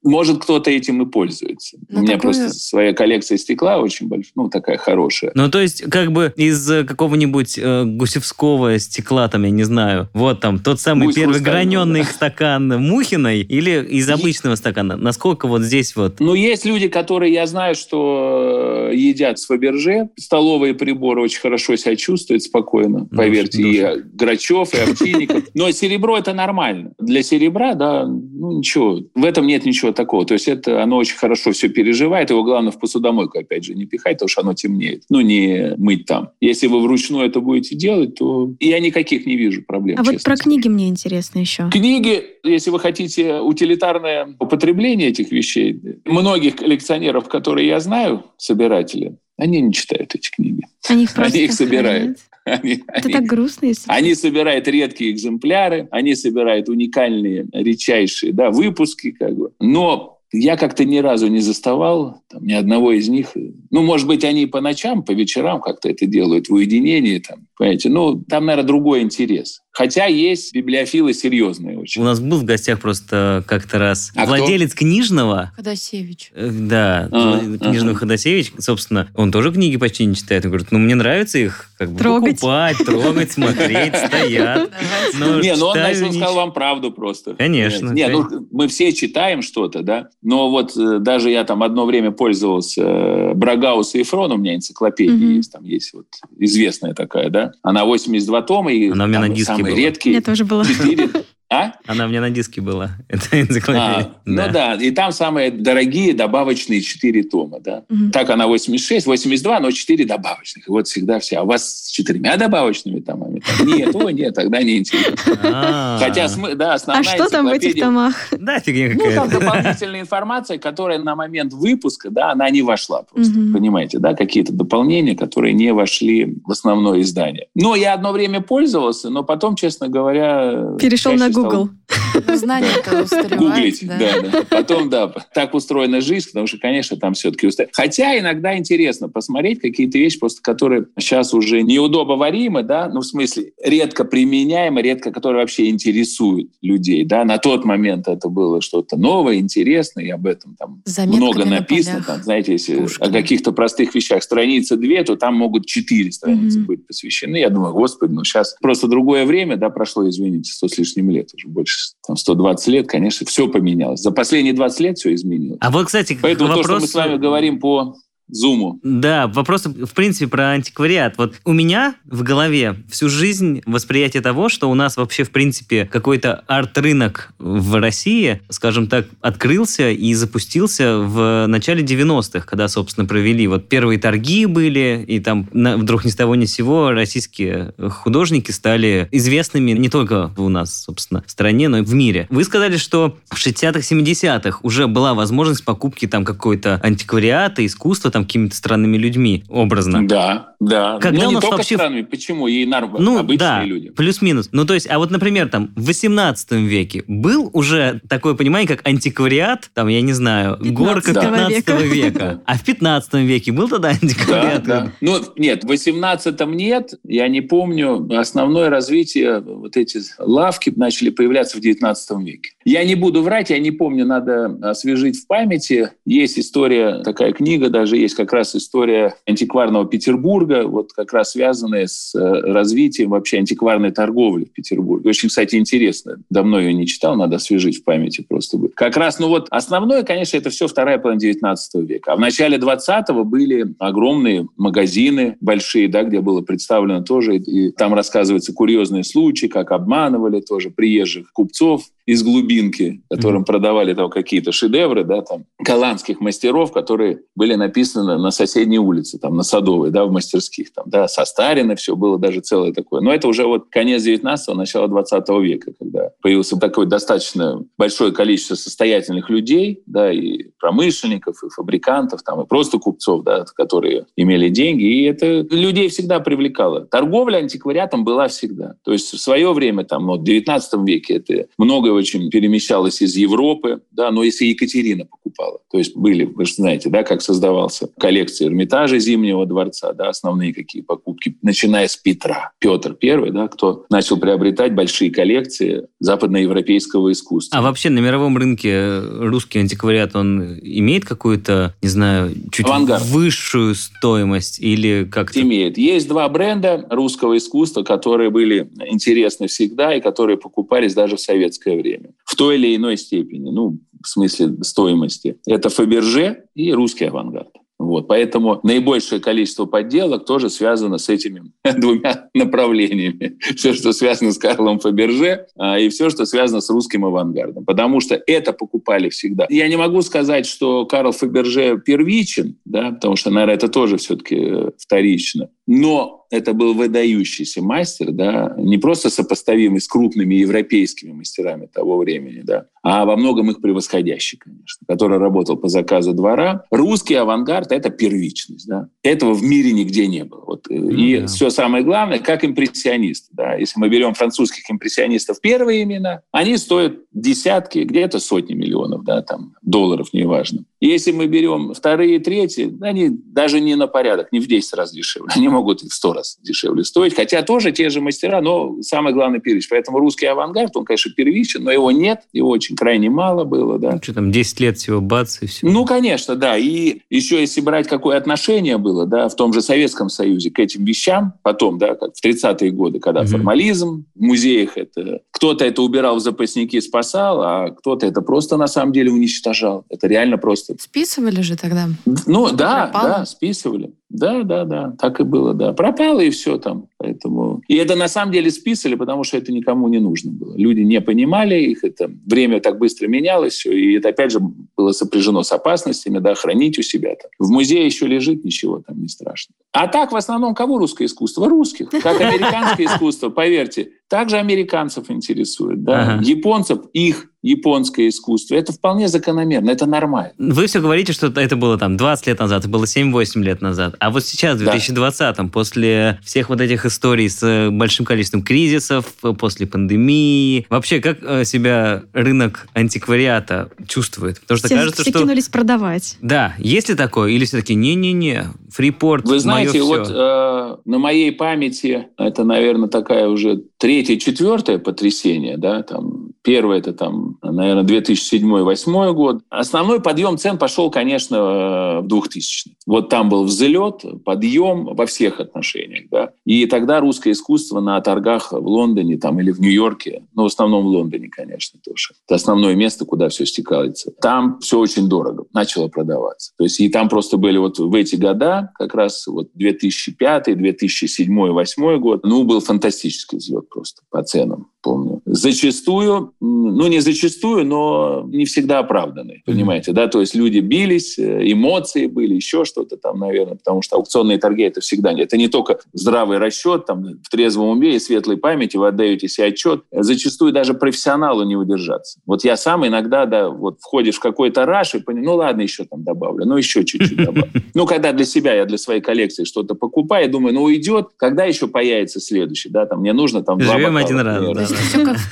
Speaker 6: Может, кто-то этим и пользуется.
Speaker 5: Ну,
Speaker 6: У меня
Speaker 5: такое-
Speaker 6: просто своя коллекция стекла очень большая, ну, такая хорошая.
Speaker 3: Ну, то есть, как бы из э, какого-нибудь э, гусевского стекла, там, я не знаю, вот там тот самый
Speaker 6: Гусь
Speaker 3: первый граненый
Speaker 6: да.
Speaker 3: стакан Мухиной или из обычного стакана? Насколько вот здесь вот...
Speaker 6: Ну, есть люди, которые, я знаю, что э, едят с Фаберже. Столовые приборы очень хорошо себя чувствуют спокойно,
Speaker 3: Ну,
Speaker 6: поверьте.
Speaker 3: душ-
Speaker 6: И Грачев, и Овчинников. Но серебро – это нормально. Для серебра, да, ну ничего. В этом нет ничего такого. То есть это оно очень хорошо все переживает. Его главное в посудомойку, опять же, не пихать, потому что оно темнеет. Ну, не мыть там. Если вы вручную это будете делать, то я никаких не вижу проблем.
Speaker 4: А вот про
Speaker 6: сказать.
Speaker 4: книги мне интересно еще.
Speaker 6: Книги, если вы хотите утилитарное употребление этих вещей, многих коллекционеров, которые я знаю, собиратели, они не читают эти книги.
Speaker 4: Они их просто
Speaker 6: их собирают. *laughs* Они,
Speaker 4: Это
Speaker 6: они-
Speaker 4: так грустно, если...
Speaker 6: они собирают редкие экземпляры, они собирают уникальные, редчайшие да, выпуски. Как бы. Но я как-то ни разу не заставал там, ни одного из них. Ну, может быть, они по ночам, по вечерам как-то это делают, в уединении. Там, понимаете? Ну, там, наверное, другой интерес. Хотя есть библиофилы серьезные очень.
Speaker 3: У нас был в гостях просто как-то раз
Speaker 6: А кто?
Speaker 3: владелец книжного,
Speaker 5: Ходосевич.
Speaker 3: э, да,
Speaker 6: А,
Speaker 3: книжного
Speaker 6: ага.
Speaker 3: Ходосевич, собственно, он тоже книги почти не читает. Он говорит, ну, мне нравится их как бы
Speaker 4: Трогать.
Speaker 3: покупать, трогать, смотреть, *laughs* стоят. Но
Speaker 6: не, ну он, сказал вам правду просто.
Speaker 3: Конечно,
Speaker 6: Не, ну мы все читаем что-то, да. Но вот э, даже я там одно время пользовался э, Брагаус и Эфрон, у меня энциклопедия есть, там есть вот известная такая, да. Она 82 тома, и
Speaker 3: Она у меня на диске
Speaker 6: самые
Speaker 3: была.
Speaker 4: У меня тоже было.
Speaker 6: Четыре. А?
Speaker 3: Она у меня на диске была. *laughs* Это энциклопедия.
Speaker 6: А, Ну да, и там самые дорогие добавочные 4 тома, да.
Speaker 4: Мгм.
Speaker 6: Так она 86, 82, но 4 добавочных. И вот всегда все. А у вас с четырьмя добавочными томами? Там, Нет, ой, нет, тогда не интересно. *laughs*
Speaker 3: А.
Speaker 6: Хотя, да,
Speaker 4: А
Speaker 6: основная
Speaker 4: что там в этих томах?
Speaker 3: Да, фигня
Speaker 6: Ну, там
Speaker 3: какая-то.
Speaker 6: дополнительная информация, которая на момент выпуска, да, она не вошла просто, понимаете, да, какие-то дополнения, которые не вошли в основное издание. Но я одно время пользовался, но потом, честно говоря...
Speaker 4: Перешел на
Speaker 6: стал
Speaker 4: Google. *laughs*
Speaker 5: Знания-то устаревают.
Speaker 6: Гуглить,
Speaker 5: да.
Speaker 6: да. да. Потом, да, так устроена жизнь, потому что, конечно, там все-таки устаревает. Хотя иногда интересно посмотреть какие-то вещи, просто которые сейчас уже неудобоваримы, да, ну, в смысле, редко применяемы, редко, которые вообще интересуют людей, да. На тот момент это было что-то новое, интересное, и об этом там
Speaker 5: заметками
Speaker 6: много
Speaker 5: на
Speaker 6: написано.
Speaker 5: полях.
Speaker 6: Там, знаете, если
Speaker 5: Пушкина.
Speaker 6: о каких-то простых вещах страница две, то там могут четыре страницы
Speaker 4: Мгм.
Speaker 6: быть посвящены. Я думаю, господи, ну сейчас просто другое время, да, прошло, извините, сто с лишним лет, уже больше там 120 лет, конечно, все поменялось. За последние 20 лет все изменилось.
Speaker 3: А вот, кстати,
Speaker 6: Поэтому то, что
Speaker 3: вопрос...
Speaker 6: мы с вами говорим по Зуму.
Speaker 3: Да, вопрос, в принципе, про антиквариат. Вот у меня в голове всю жизнь восприятие того, что у нас вообще, в принципе, какой-то арт-рынок в России, скажем так, открылся и запустился в начале 90-х, когда, собственно, провели вот первые торги были, и там на- вдруг ни с того ни с сего российские художники стали известными не только у нас, собственно, в стране, но и в мире. Вы сказали, что в 60-х, 70-х уже была возможность покупки там какой-то антиквариата, искусства там какими-то странными людьми, образно.
Speaker 6: Да, да.
Speaker 3: Когда
Speaker 6: ну,
Speaker 3: у
Speaker 6: не
Speaker 3: нас
Speaker 6: только
Speaker 3: вообще-
Speaker 6: странными. Почему? И нар...
Speaker 3: Ну,
Speaker 6: обычные
Speaker 3: да,
Speaker 6: люди.
Speaker 3: плюс-минус. Ну, то есть, а вот, например, там, в 18 веке был уже такое понимание, как антиквариат, там, я не знаю,
Speaker 4: 15
Speaker 3: горка 15
Speaker 4: века. *laughs*
Speaker 3: века. А в 15 веке был тогда
Speaker 6: Да,
Speaker 3: антиквариат?
Speaker 6: да. Ну, нет, в 18-м нет. Я не помню. Основное развитие, вот эти лавки начали появляться в 19 веке. Я не буду врать, я не помню, надо освежить в памяти. Есть история, такая книга даже есть как раз история антикварного Петербурга, вот как раз связанная с э, развитием вообще антикварной торговли в Петербурге. Очень, кстати, интересно. Давно ее не читал, надо освежить в памяти просто будет. Как раз, ну вот основное, конечно, это все вторая половина 19 века. А в начале 20-го были огромные магазины большие, да, где было представлено тоже, и там рассказываются курьезные случаи, как обманывали тоже приезжих купцов из глубинки, которым mm-hmm. продавали там какие-то шедевры, да, там, голландских мастеров, которые были написаны на соседней улице, там, на Садовой, да, в мастерских, там, да, состарено все было даже целое такое. Но это уже вот конец 19-го, начало 20 века, когда появился такое достаточно большое количество состоятельных людей, да, и промышленников, и фабрикантов, там, и просто купцов, да, которые имели деньги, и это людей всегда привлекало. Торговля антиквариатом была всегда. То есть в свое время, там, ну, в 19 веке это многое очень перемещалось из Европы, да, но если Екатерина покупала, то есть были, вы же знаете, да, как создавался коллекция Эрмитажа Зимнего дворца, да, основные какие покупки, начиная с Петра. Петр Первый, да, кто начал приобретать большие коллекции западноевропейского искусства.
Speaker 3: А вообще на мировом рынке русский антиквариат, он имеет какую-то, не знаю, чуть Авангард. высшую стоимость или как-то?
Speaker 6: Имеет. Есть два бренда русского искусства, которые были интересны всегда и которые покупались даже в советское время. В той или иной степени, ну, в смысле стоимости. Это Фаберже и русский авангард. Вот, поэтому наибольшее количество подделок тоже связано с этими *laughs* двумя направлениями. Все, что связано с Карлом Фаберже, а, и все, что связано с русским авангардом. Потому что это покупали всегда. Я не могу сказать, что Карл Фаберже первичен, да, потому что, наверное, это тоже все-таки э, вторично. Но это был выдающийся мастер, да, не просто сопоставимый с крупными европейскими мастерами того времени, да, а во многом их превосходящий, конечно, который работал по заказу двора. Русский авангард — это первичность. Да. Этого в мире нигде не было. Вот. Mm-hmm. И все самое главное, как импрессионисты. Да. Если мы берем французских импрессионистов первые имена, они стоят десятки, где-то сотни миллионов да, там, долларов, неважно. Если мы берем вторые и третьи, они даже не на порядок, не в 10 раз дешевле. Они могут в 100 раз дешевле стоить. Хотя тоже те же мастера, но самое главное первичность. Поэтому русский авангард, он, конечно, первичен, но его нет, его очень крайне мало было. Да.
Speaker 3: Ну, что там, 10 лет всего, бац, и все.
Speaker 6: Ну, конечно, да. И еще если брать, какое отношение было да, в том же Советском Союзе к этим вещам, потом, да, как в 30-е годы, когда угу. формализм в музеях, это кто-то это убирал в запасники, спасал, а кто-то это просто на самом деле уничтожал. Это реально просто
Speaker 5: Списывали же тогда?
Speaker 6: Ну да, пропало? да, списывали. Да, да, да, так и было, да. Пропало и все там. Поэтому... И это на самом деле списали, потому что это никому не нужно было. Люди не понимали их, это время так быстро менялось, все, и это опять же было сопряжено с опасностями, да, хранить у себя. Там. В музее еще лежит, ничего там не страшно. А так в основном кого русское искусство? Русских. Как американское искусство, поверьте, также американцев интересует, да, японцев, их японское искусство. Это вполне закономерно, это нормально.
Speaker 3: Вы все говорите, что это было там 20 лет назад, это было 7-8 лет назад. А вот сейчас, в 2020-м, после всех вот этих историй с э, большим количеством кризисов, после пандемии, вообще как э, себя рынок антиквариата чувствует?
Speaker 4: Потому что все, кажется, все что... кинулись продавать.
Speaker 3: Да, есть ли такое? Или все-таки не-не-не, фрипорт,
Speaker 6: Вы знаете, вот э, на моей памяти это, наверное, такая уже третье, четвертое потрясение, да, там первое это там, наверное, 2007-2008 год. Основной подъем цен пошел, конечно, э, в 2000 Вот там был взлет, подъем во всех отношениях, да. И тогда русское искусство на торгах в Лондоне там или в Нью-Йорке, ну, в основном в Лондоне, конечно, тоже. Это основное место, куда все стекается. Там все очень дорого начало продаваться. То есть и там просто были вот в эти года, как раз вот 2005, 2007, 2008 год, ну, был фантастический взлет просто по ценам, помню. Зачастую, ну не зачастую, но не всегда оправданные, понимаете, да, то есть люди бились, э, эмоции были, еще что-то там, наверное, потому что аукционные торги это всегда, это не только здравый расчет, там, в трезвом уме и светлой памяти вы отдаете себе отчет, зачастую даже профессионалу не удержаться. Вот я сам иногда, да, вот входишь в какой-то раш и понимаешь, ну ладно, еще там добавлю, ну еще чуть-чуть добавлю. *laughs* Ну, когда для себя, я для своей коллекции что-то покупаю, думаю, ну уйдет, когда еще появится следующий, да, там мне нужно там
Speaker 3: Живем один раз.
Speaker 5: Да.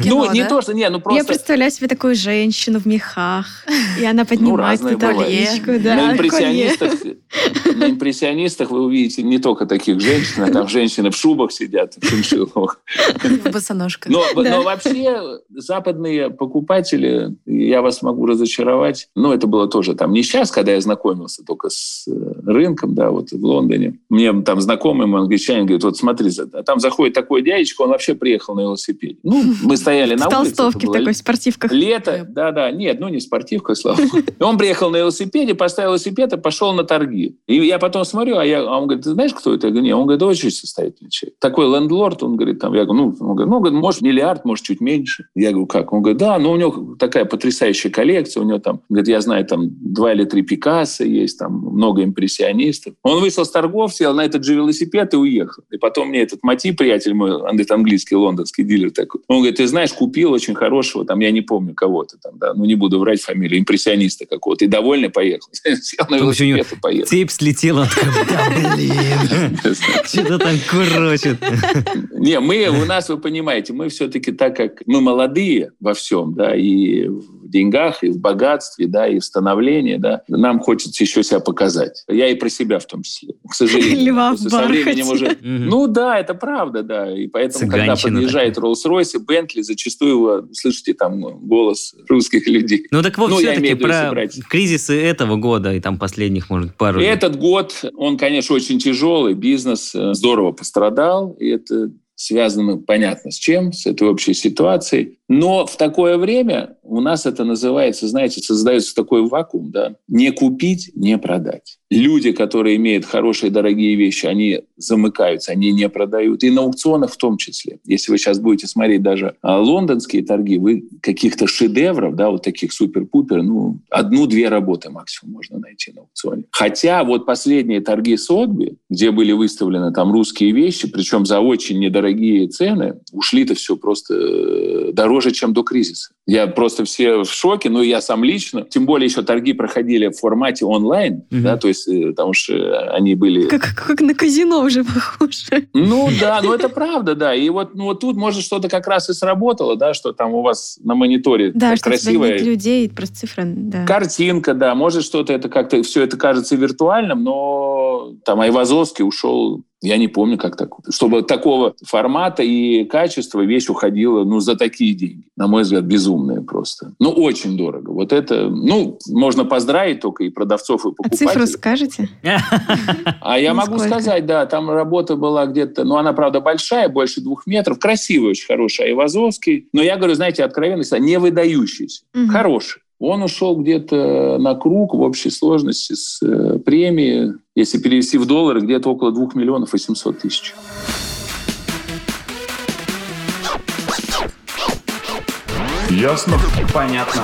Speaker 6: Ну, не то, что, не, ну просто...
Speaker 4: Я представляю себе такую женщину в мехах, *laughs* и она ну, поднимает ну, табличку, да,
Speaker 6: На импрессионистах, на импрессионистах вы увидите не только таких женщин, а там женщины в шубах сидят, в шиншиллах.
Speaker 5: В босоножках.
Speaker 6: Но, но вообще западные покупатели, я вас могу разочаровать, ну, это было тоже там не сейчас, когда я знакомился только с э, рынком, да, вот в Лондоне. Мне там знакомый мой англичанин говорит, вот смотри, а там заходит такой дядечка, он вообще приехал на велосипеде. Ну, мы стояли на
Speaker 4: в
Speaker 6: улице.
Speaker 4: толстовке в такой, в спортивках.
Speaker 6: Лето, да-да, нет, ну не спортивка, слава богу. Он приехал на велосипеде, поставил велосипед и пошел на торги. И я потом смотрю, а, я, а он говорит, ты знаешь, кто это? Я говорю, нет, он говорит, очень состоятельный человек. Такой лендлорд, он говорит, там, я говорю, ну, он говорит, ну, говорит, может, миллиард, может, чуть меньше. Я говорю, как? Он говорит, да, ну, у него такая потрясающая коллекция, у него там, говорит, я знаю, там, два или три Пикассо есть, там, много импрессионистов. Он вышел с торгов, сел на этот же велосипед и уехал. И потом мне этот Мати, приятель мой, английский, лондонский дилер такой, он говорит, ты знаешь, купил очень хорошего, там, я не помню кого-то там, да, ну, не буду врать фамилию, импрессиониста какого-то, и довольный поехал. *laughs* Сел на велосипед и поехал.
Speaker 3: Цепь слетела, он такой, да блин, *laughs* что-то там курочит. *laughs*
Speaker 6: Не, мы, у нас, вы понимаете, мы все-таки так как мы молодые во всем, да, и деньгах, и в богатстве, да, и в становлении, да, нам хочется еще себя показать. Я и про себя в том числе, к сожалению.
Speaker 4: Льва в
Speaker 6: Со временем уже... Ну да, это правда, да. И поэтому, когда подъезжает Роллс-Ройс и Бентли, зачастую вы слышите там голос русских людей.
Speaker 3: Ну так вот,
Speaker 6: Ну,
Speaker 3: все-таки про кризисы этого года и там последних, может, пару лет.
Speaker 6: Этот год, он, конечно, очень тяжелый. Бизнес э, здорово пострадал. И это связано, понятно, с чем, с этой общей ситуацией. Но в такое время у нас это называется, знаете, создается такой вакуум, да, не купить, не продать. Люди, которые имеют хорошие, дорогие вещи, они замыкаются, они не продают. И на аукционах в том числе. Если вы сейчас будете смотреть даже а, лондонские торги, вы каких-то шедевров, да, вот таких супер-пупер, ну, одну-две работы максимум можно найти на аукционе. Хотя вот последние торги Сотби, где были выставлены там русские вещи, причем за очень недорогие цены, ушли-то все просто э, дороже, чем до кризиса. Я просто все в шоке, ну и я сам лично. Тем более еще торги проходили в формате онлайн,
Speaker 3: Мгм.
Speaker 6: да, то есть э, потому что они были...
Speaker 4: Как, как на казино уже *laughs* похоже.
Speaker 6: Ну да, ну это правда, да. И вот, ну, вот тут, может, что-то как раз и сработало, да, что там у вас на мониторе
Speaker 4: Да, что
Speaker 6: красивая
Speaker 4: нет людей, просто цифра, да.
Speaker 6: картинка, да. Может, что-то это как-то, все это кажется виртуальным, но там Айвазовский ушел я не помню, как так. Чтобы такого формата и качества вещь уходила ну, за такие деньги. На мой взгляд, безумные просто. Ну, очень дорого. Вот это, ну, можно поздравить только и продавцов, и
Speaker 4: А
Speaker 6: покупателей.
Speaker 4: цифру скажете? *laughs*
Speaker 6: А я
Speaker 4: Ну,
Speaker 6: могу сказать, да, там работа была где-то, ну, она, правда, большая, больше двух метров, красивый, очень хороший, Айвазовский. Но я говорю, знаете, откровенно, не выдающийся, хороший. Он ушел где-то на круг в общей сложности с э, премией, если перевести в доллары, где-то около 2 миллионов 800 тысяч.
Speaker 2: Ясно?
Speaker 1: Понятно.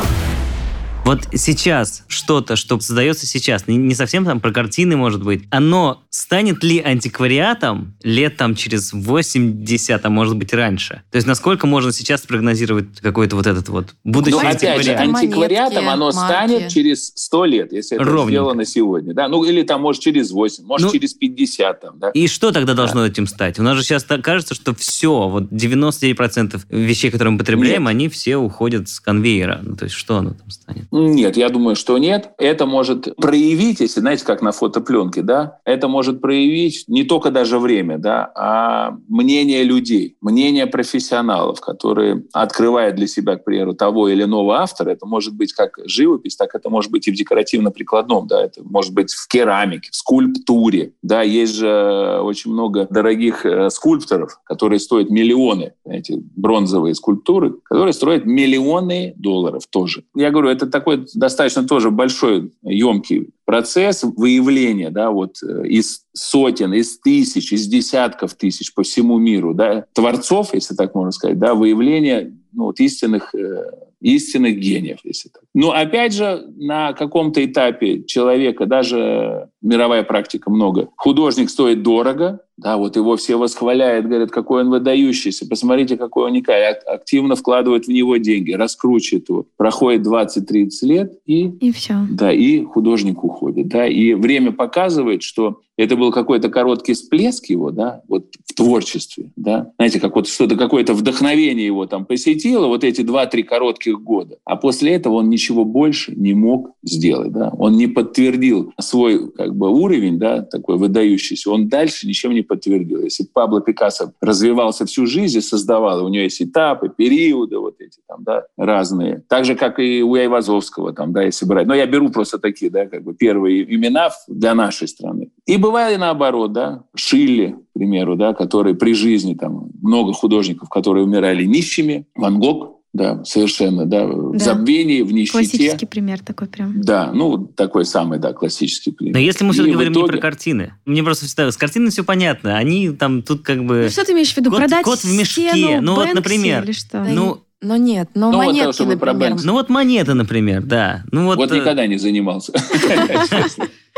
Speaker 3: Вот сейчас что-то, что создается сейчас, не, не совсем там про картины, может быть, оно станет ли антиквариатом лет там через 80, а может быть раньше? То есть насколько можно сейчас прогнозировать какой-то вот этот вот будущий
Speaker 6: Но опять же,
Speaker 3: антиквариат?
Speaker 6: антиквариатом
Speaker 5: Монетки,
Speaker 6: оно
Speaker 5: марки.
Speaker 6: станет через 100 лет, если это
Speaker 3: Ровненько.
Speaker 6: сделано сегодня. Да? Ну, или там, может, через 8, может,
Speaker 3: Ну,
Speaker 6: через 50. Там, да?
Speaker 3: И что тогда должно этим стать? У нас же сейчас так кажется, что все, вот 99% вещей, которые мы потребляем,
Speaker 6: Нет.
Speaker 3: они все уходят с конвейера. Ну, то есть что оно там станет?
Speaker 6: Нет, я думаю, что нет. Это может проявить, если, знаете, как на фотопленке, да, это может проявить не только даже время, да, а мнение людей, мнение профессионалов, которые открывают для себя, к примеру, того или иного автора. Это может быть как живопись, так это может быть и в декоративно-прикладном, да, это может быть в керамике, в скульптуре, да, есть же очень много дорогих э, скульпторов, которые стоят миллионы, эти бронзовые скульптуры, которые стоят миллионы долларов тоже. Я говорю, это такой достаточно тоже большой, емкий процесс выявления, да, вот э, из сотен, из тысяч, из десятков тысяч по всему миру, да, творцов, если так можно сказать, да, выявление ну, вот истинных э, истинных гениев, если так. Но опять же, на каком-то этапе человека, даже мировая практика много, художник стоит дорого, да, вот его все восхваляют, говорят, какой он выдающийся, посмотрите, какой он уникальный, Ак- активно вкладывают в него деньги, раскручивают его. Проходит 20-30 лет, и
Speaker 4: И все.
Speaker 6: да, и художник уходит. Да, и время показывает, что это был какой-то короткий всплеск его, да, вот в творчестве, да, знаете, как вот что-то, какое-то вдохновение его там посетило, вот эти два-три коротких года, а после этого он ничего больше не мог сделать, да, он не подтвердил свой как бы уровень, да, такой выдающийся, он дальше ничем не подтвердил. Если Пабло Пикассо развивался всю жизнь и создавал, у него есть этапы, периоды вот эти там, да, разные, так же, как и у Айвазовского там, да, если брать, но я беру просто такие, да, как бы первые имена для нашей страны. И бывает и наоборот, да, Шилли, к примеру, да, который при жизни, там, много художников, которые умирали нищими, Ван Гог, да, совершенно, да, в да. забвении, в нищете.
Speaker 4: Классический пример такой прям.
Speaker 6: Да, ну, такой самый, да, классический пример.
Speaker 3: Но если мы все говорим итоге... не про картины, мне просто всегда с картиной все понятно, они там тут как бы...
Speaker 4: Ну, что ты имеешь в виду?
Speaker 3: Кот,
Speaker 4: Продать
Speaker 3: кот в мешке, ну вот, например. Или что? Ну,
Speaker 5: но нет, но ну, монетки, вот, например.
Speaker 3: Ну вот монеты, например, да. Ну, вот,
Speaker 6: вот никогда не занимался. *laughs*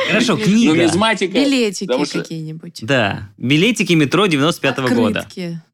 Speaker 3: Хорошо, книга.
Speaker 6: Нумизматика.
Speaker 5: Билетики какие-нибудь.
Speaker 3: Да, билетики метро 95-го года.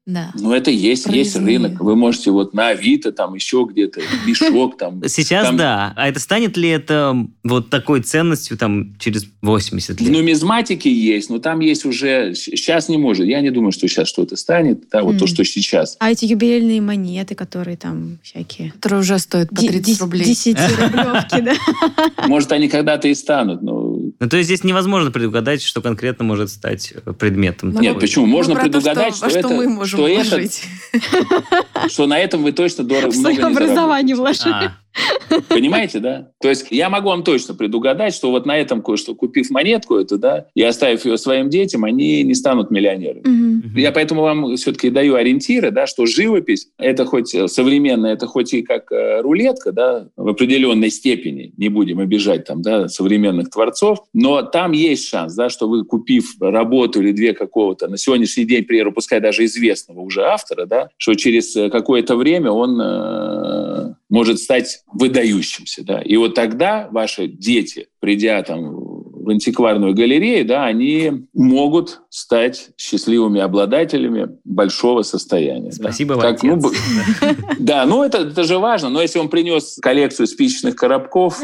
Speaker 5: Да.
Speaker 6: Ну, это есть, есть рынок. Вы можете вот на Авито, там еще где-то, мешок там. *laughs*
Speaker 3: Сейчас там... да. А это станет ли это вот такой ценностью там через 80 лет?
Speaker 6: В нумизматике есть, но там есть уже... Сейчас не может. Я не думаю, что сейчас что-то станет. Да, вот mm. то, что сейчас.
Speaker 4: А эти юбилейные монеты, которые там всякие...
Speaker 5: Которые уже стоят по 30 рублей.
Speaker 4: 10 рублевки, *laughs* да.
Speaker 6: Может, они когда-то и станут, но
Speaker 3: ну, то есть здесь невозможно предугадать, что конкретно может стать э, предметом.
Speaker 6: Ну, Нет, почему? Можно ну, предугадать, то, что, что, это, мы можем что, это, *laughs* что на этом вы точно дорого
Speaker 4: В свое образование вложили. А.
Speaker 6: Понимаете, да? То есть я могу вам точно предугадать, что вот на этом кое-что, купив монетку эту, да, и оставив ее своим детям, они не станут миллионерами. Угу. Я поэтому вам все-таки даю ориентиры, да, что живопись, это хоть современная, это хоть и как э, рулетка, да, в определенной степени, не будем обижать там, да, современных творцов, но там есть шанс, да, что вы, купив работу или две какого-то, на сегодняшний день, примеру, пускай даже известного уже автора, да, что через э, какое-то время он э, может стать выдающимся. Да? И вот тогда ваши дети, придя там в антикварную галерею, да, они могут стать счастливыми обладателями большого состояния.
Speaker 3: Спасибо да. вам, как, ну,
Speaker 6: Да, ну это, это же важно. Но если он принес коллекцию спичечных коробков...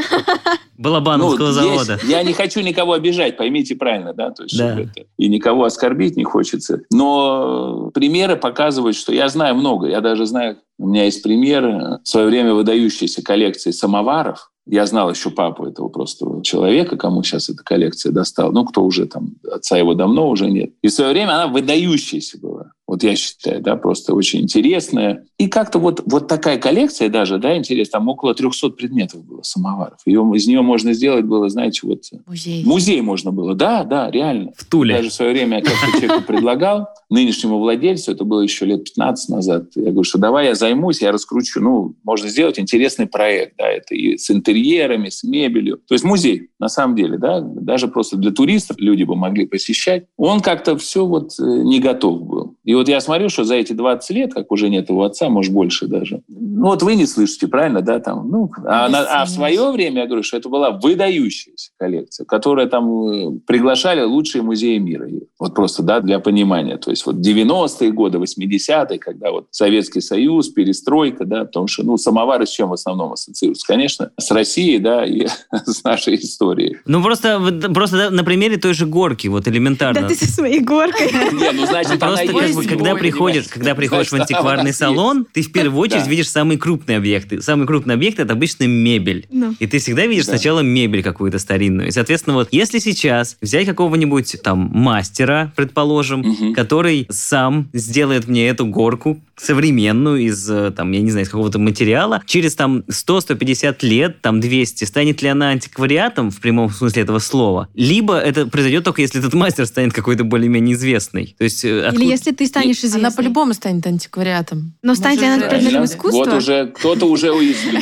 Speaker 3: Балабановского ну, завода.
Speaker 6: Есть, я не хочу никого обижать, поймите правильно, да, то есть да. Это, и никого оскорбить не хочется. Но примеры показывают, что я знаю много. Я даже знаю, у меня есть пример в свое время выдающейся коллекции самоваров, я знал еще папу этого просто человека, кому сейчас эта коллекция достала. Ну, кто уже там, отца его давно уже нет. И в свое время она выдающаяся была. Вот я считаю, да, просто очень интересная. И как-то вот, вот такая коллекция даже, да, интересно, там около 300 предметов было самоваров. Ее, из нее можно сделать было, знаете, вот...
Speaker 5: Музей.
Speaker 6: Музей можно было, да, да, реально.
Speaker 3: В Туле.
Speaker 6: Даже в свое время я как-то человеку предлагал, нынешнему владельцу, это было еще лет 15 назад, я говорю, что давай я займусь, я раскручу, ну, можно сделать интересный проект, да, это и с интерьерами, с мебелью. То есть музей, на самом деле, да, даже просто для туристов люди бы могли посещать. Он как-то все вот э, не готов был. И вот я смотрю, что за эти 20 лет, как уже нет его отца, может, больше даже. Ну, вот вы не слышите, правильно, да, там, ну, а, на, а в свое время, я говорю, что это была выдающаяся коллекция, которая там э, приглашали лучшие музеи мира. Вот просто, да, для понимания. То есть вот 90-е годы, 80-е, когда вот Советский Союз, перестройка, да, потому что, ну, самовары с чем в основном ассоциируются? Конечно, с Россией, да, и *laughs* с нашей историей.
Speaker 3: Ну, просто, просто на примере той же горки, вот элементарно.
Speaker 4: Да ты со своей горкой.
Speaker 6: Не, ну, значит,
Speaker 3: просто как бы, когда приходишь, когда приходишь в антикварный салон, ты в первую очередь видишь самые крупные объекты. Самый крупный объект это обычно мебель. И ты всегда видишь сначала мебель какую-то старинную. И, соответственно, вот если сейчас взять какого-нибудь там мастера, предположим, который сам сделает мне эту горку современную из, э, там, я не знаю, из какого-то материала, через там 100-150 лет, там 200, станет ли она антиквариатом в прямом смысле этого слова? Либо это произойдет только если этот мастер станет какой-то более-менее известный. То есть,
Speaker 4: э, откуда... Или если ты станешь известной.
Speaker 5: Она по-любому станет антиквариатом.
Speaker 4: Но станет ли она предметом искусства?
Speaker 6: Вот уже кто-то уже уяснил,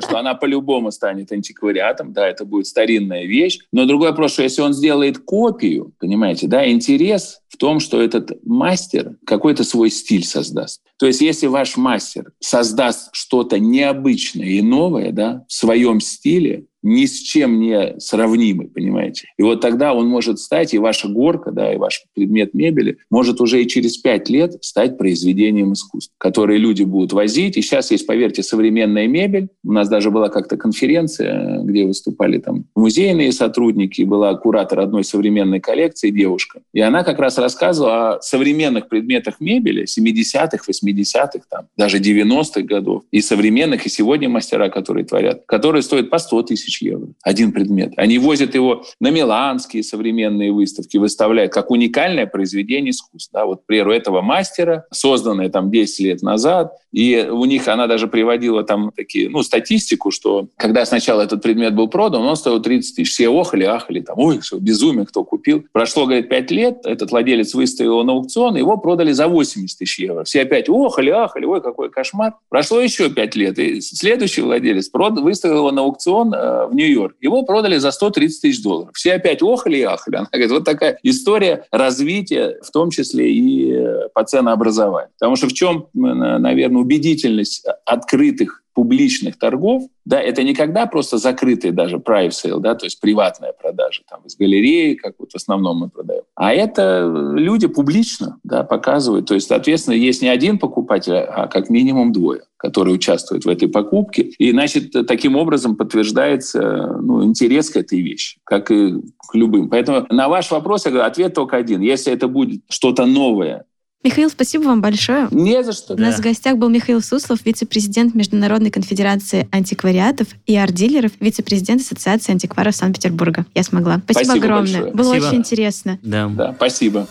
Speaker 6: что она по-любому станет антиквариатом, да, это будет старинная вещь. Но другой вопрос, что если он сделает копию, понимаете, да, интерес в том, что этот мастер какой-то свой стиль создаст. То есть если ваш мастер создаст что-то необычное и новое да, в своем стиле, ни с чем не сравнимый, понимаете? И вот тогда он может стать, и ваша горка, да, и ваш предмет мебели может уже и через пять лет стать произведением искусства, которые люди будут возить. И сейчас есть, поверьте, современная мебель. У нас даже была как-то конференция, где выступали там музейные сотрудники, была куратор одной современной коллекции, девушка. И она как раз рассказывала о современных предметах мебели 70-х, 80-х, там, даже 90-х годов, и современных, и сегодня мастера, которые творят, которые стоят по 100 тысяч тысяч евро. Один предмет. Они возят его на миланские современные выставки, выставляют как уникальное произведение искусства. Да, вот, примеру, этого мастера, созданное там 10 лет назад, и у них она даже приводила там такие, ну, статистику, что когда сначала этот предмет был продан, он стоил 30 тысяч. Все охали, ахали, там, ой, что безумие, кто купил. Прошло, говорит, 5 лет, этот владелец выставил его на аукцион, его продали за 80 тысяч евро. Все опять охали, ахали, ой, какой кошмар. Прошло еще 5 лет, и следующий владелец выставил его на аукцион э, в Нью-Йорк. Его продали за 130 тысяч долларов. Все опять охали и ахали. Она говорит, вот такая история развития, в том числе и э, по ценообразованию. Потому что в чем, наверное, убедительность открытых публичных торгов, да, это никогда просто закрытые даже private sale, да, то есть приватная продажа там из галереи, как вот в основном мы продаем. А это люди публично, да, показывают. То есть, соответственно, есть не один покупатель, а как минимум двое которые участвуют в этой покупке. И, значит, таким образом подтверждается ну, интерес к этой вещи, как и к любым. Поэтому на ваш вопрос я говорю, ответ только один. Если это будет что-то новое,
Speaker 4: Михаил, спасибо вам большое.
Speaker 6: Не за что.
Speaker 4: У нас в гостях был Михаил Суслов, вице-президент Международной конфедерации антиквариатов и арт-дилеров, вице-президент Ассоциации антикваров Санкт-Петербурга. Я смогла. Спасибо, спасибо огромное. Большое. Было спасибо. очень интересно.
Speaker 3: Да.
Speaker 6: да, спасибо.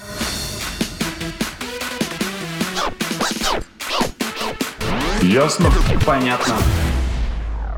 Speaker 2: Ясно? Понятно.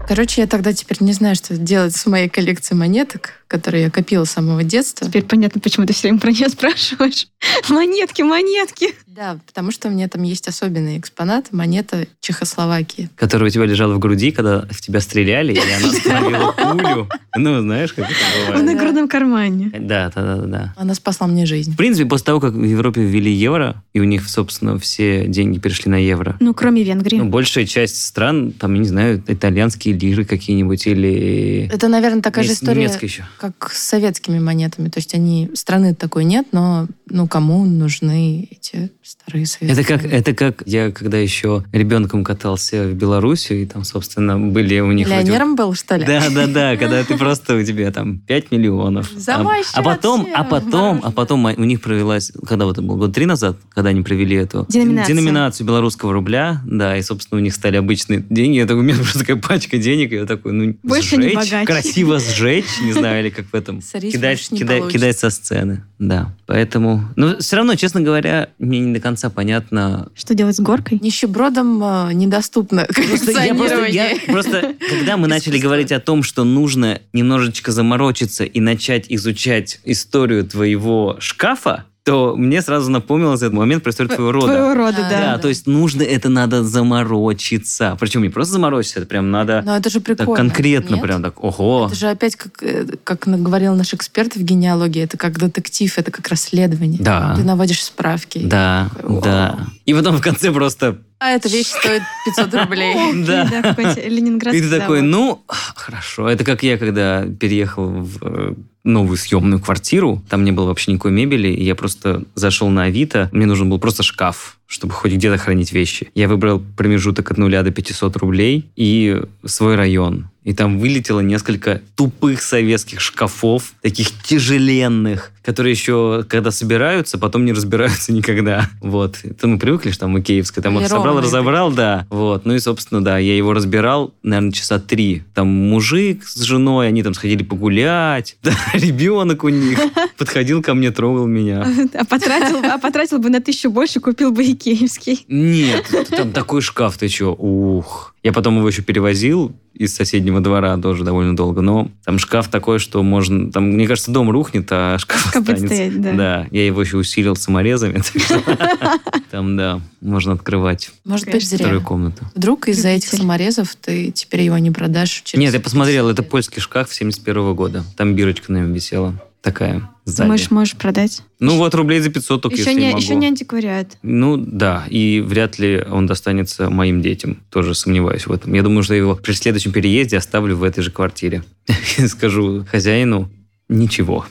Speaker 5: Короче, я тогда теперь не знаю, что делать с моей коллекцией монеток, которые я копила с самого детства.
Speaker 4: Теперь понятно, почему ты все время про нее спрашиваешь. *laughs* Монетки, монетки.
Speaker 5: Да, потому что у меня там есть особенный экспонат, монета Чехословакии.
Speaker 3: Которая у тебя лежала в груди, когда в тебя стреляли, и она остановила *laughs* пулю. Ну, знаешь, как это бывает.
Speaker 4: В нагрудном кармане.
Speaker 3: Да, да, да, да.
Speaker 5: Она спасла мне жизнь.
Speaker 3: В принципе, после того, как в Европе ввели евро, и у них, собственно, все деньги перешли на евро.
Speaker 4: Ну, кроме Венгрии. Ну,
Speaker 3: большая часть стран, там, я не знаю, итальянские лиры какие-нибудь или...
Speaker 5: Это, наверное, такая же история,
Speaker 3: еще.
Speaker 5: Как с советскими монетами. То есть они... Страны такой нет, но ну, кому нужны эти старые советские
Speaker 3: Это как, это как я, когда еще ребенком катался в Белоруссию, и там, собственно, были у них...
Speaker 5: Миллионером был, что ли?
Speaker 3: Да, да, да, *laughs* когда ты просто у тебя там 5 миллионов.
Speaker 5: А,
Speaker 3: а потом, а потом, а потом у них провелась, когда вот это было, год три назад, когда они провели эту
Speaker 4: деноминацию.
Speaker 3: деноминацию белорусского рубля, да, и, собственно, у них стали обычные деньги. Это у меня просто такая пачка денег, и я такой, ну,
Speaker 4: Больше
Speaker 3: сжечь, красиво сжечь, не знаю, *laughs* или как в этом. Кидать, кидать, кидать со сцены, да. Поэтому, но все равно, честно говоря, мне не до конца понятно.
Speaker 4: Что делать с горкой?
Speaker 5: Нищебродам э, недоступно *laughs*
Speaker 3: просто, я просто, я, просто, когда мы начали говорить о том, что нужно немножечко заморочиться и начать изучать историю твоего шкафа, то мне сразу напомнилось этот момент про историю твоего рода.
Speaker 4: Твоего рода, да.
Speaker 3: Да, то есть нужно это надо заморочиться. Причем не просто заморочиться, это прям надо
Speaker 5: Но это же прикольно.
Speaker 3: так конкретно
Speaker 5: Нет?
Speaker 3: прям так, ого.
Speaker 5: Это же опять, как, э, как говорил наш эксперт в генеалогии, это как детектив, это как расследование.
Speaker 3: Да.
Speaker 5: Ты наводишь справки.
Speaker 3: Да,
Speaker 5: Такой,
Speaker 3: да. И потом в конце просто...
Speaker 5: А эта вещь стоит 500 рублей. *laughs*
Speaker 3: Да.
Speaker 4: Да, какой-то Ленинградский
Speaker 3: И ты такой, ну, хорошо. Это как я, когда переехал в э, новую съемную квартиру, там не было вообще никакой мебели, и я просто зашел на Авито, мне нужен был просто шкаф, чтобы хоть где-то хранить вещи. Я выбрал промежуток от нуля до 500 рублей и свой район. И там вылетело несколько тупых советских шкафов, таких тяжеленных, которые еще, когда собираются, потом не разбираются *laughs* никогда. Вот. Это мы привыкли, что там икеевское. Там вот собрал, разобрал, да. Вот. Ну и, собственно, да, я его разбирал, наверное, часа три. Там мужик с женой, они там сходили погулять. *laughs* Да, ребенок у них *laughs* подходил ко мне, трогал меня.
Speaker 4: А потратил, а потратил бы на тысячу больше, купил бы икеевский.
Speaker 3: Нет, там такой шкаф, ты что, ух. Я потом его еще перевозил из соседнего двора тоже довольно долго, но там шкаф такой, что можно... Там, мне кажется, дом рухнет, а шкаф
Speaker 4: Шкаф
Speaker 3: останется.
Speaker 4: стоять, да.
Speaker 3: Да, я его еще усилил саморезами. *laughs* *laughs* Там, да, можно открывать
Speaker 5: Может быть, зря.
Speaker 3: вторую комнату.
Speaker 5: Вдруг из-за этих саморезов ты теперь его не продашь
Speaker 3: Нет, я посмотрел, это
Speaker 5: 50 лет.
Speaker 3: польский шкаф 71 года. Там бирочка на нем висела. Такая сзади.
Speaker 4: Можешь, можешь продать.
Speaker 3: Ну вот рублей за 500 только
Speaker 4: еще,
Speaker 3: если
Speaker 4: не,
Speaker 3: могу.
Speaker 4: еще не антиквариат.
Speaker 3: Ну да, и вряд ли он достанется моим детям. Тоже сомневаюсь в этом. Я думаю, что я его при следующем переезде оставлю в этой же квартире. *laughs* И скажу хозяину, ничего.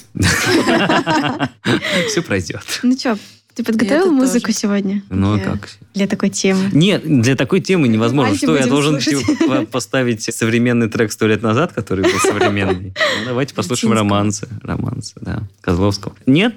Speaker 3: Все *laughs* пройдет.
Speaker 4: Ну что, ты подготовил музыку
Speaker 5: тоже.
Speaker 4: сегодня?
Speaker 3: Ну а
Speaker 5: Я-
Speaker 3: как?
Speaker 4: Для такой темы.
Speaker 3: Нет, для такой темы невозможно.
Speaker 4: Давайте
Speaker 3: Что, я должен
Speaker 4: слушать.
Speaker 3: типа, *laughs* поставить современный трек сто лет назад, который был современный? Ну, давайте послушаем
Speaker 4: Латинского.
Speaker 3: романсы. Романсы, да. Козловского. Нет,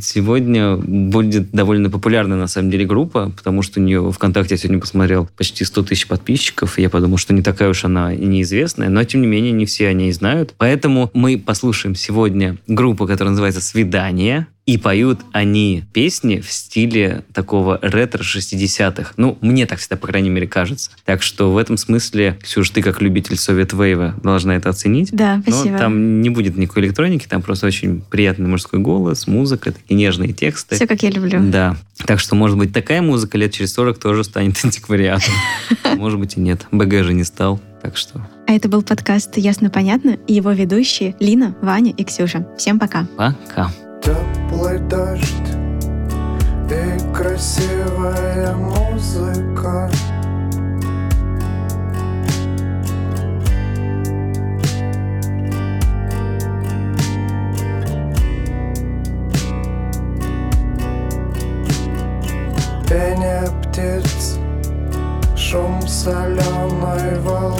Speaker 3: сегодня будет довольно популярная на самом деле группа, потому что у нее ВКонтакте я сегодня посмотрел почти 100 тысяч подписчиков, и я подумал, что не такая уж она и неизвестная, но тем не менее не все о ней знают. Поэтому мы послушаем сегодня группу, которая называется «Свидание», и поют они песни в стиле такого ретро 60-х. Ну, мне так всегда, по крайней мере, кажется. Так что в этом смысле, Ксюш, ты как любитель Совет Вейва должна это оценить.
Speaker 4: Да,
Speaker 3: Но
Speaker 4: спасибо.
Speaker 3: там не будет никакой электроники, там просто очень приятный мужской голос, музыка, такие нежные тексты.
Speaker 4: Все, как я люблю.
Speaker 3: Да. Так что, может быть, такая музыка лет через 40 тоже станет *laughs* антиквариатом. *laughs* Может быть и нет. БГ же не стал. Так что
Speaker 4: А это был подкаст «Ясно-понятно» и его ведущие Лина, Ваня и Ксюша. Всем пока.
Speaker 3: пока.
Speaker 1: Теплый дождь и красивая музыка. Пение птиц, шум соленой волны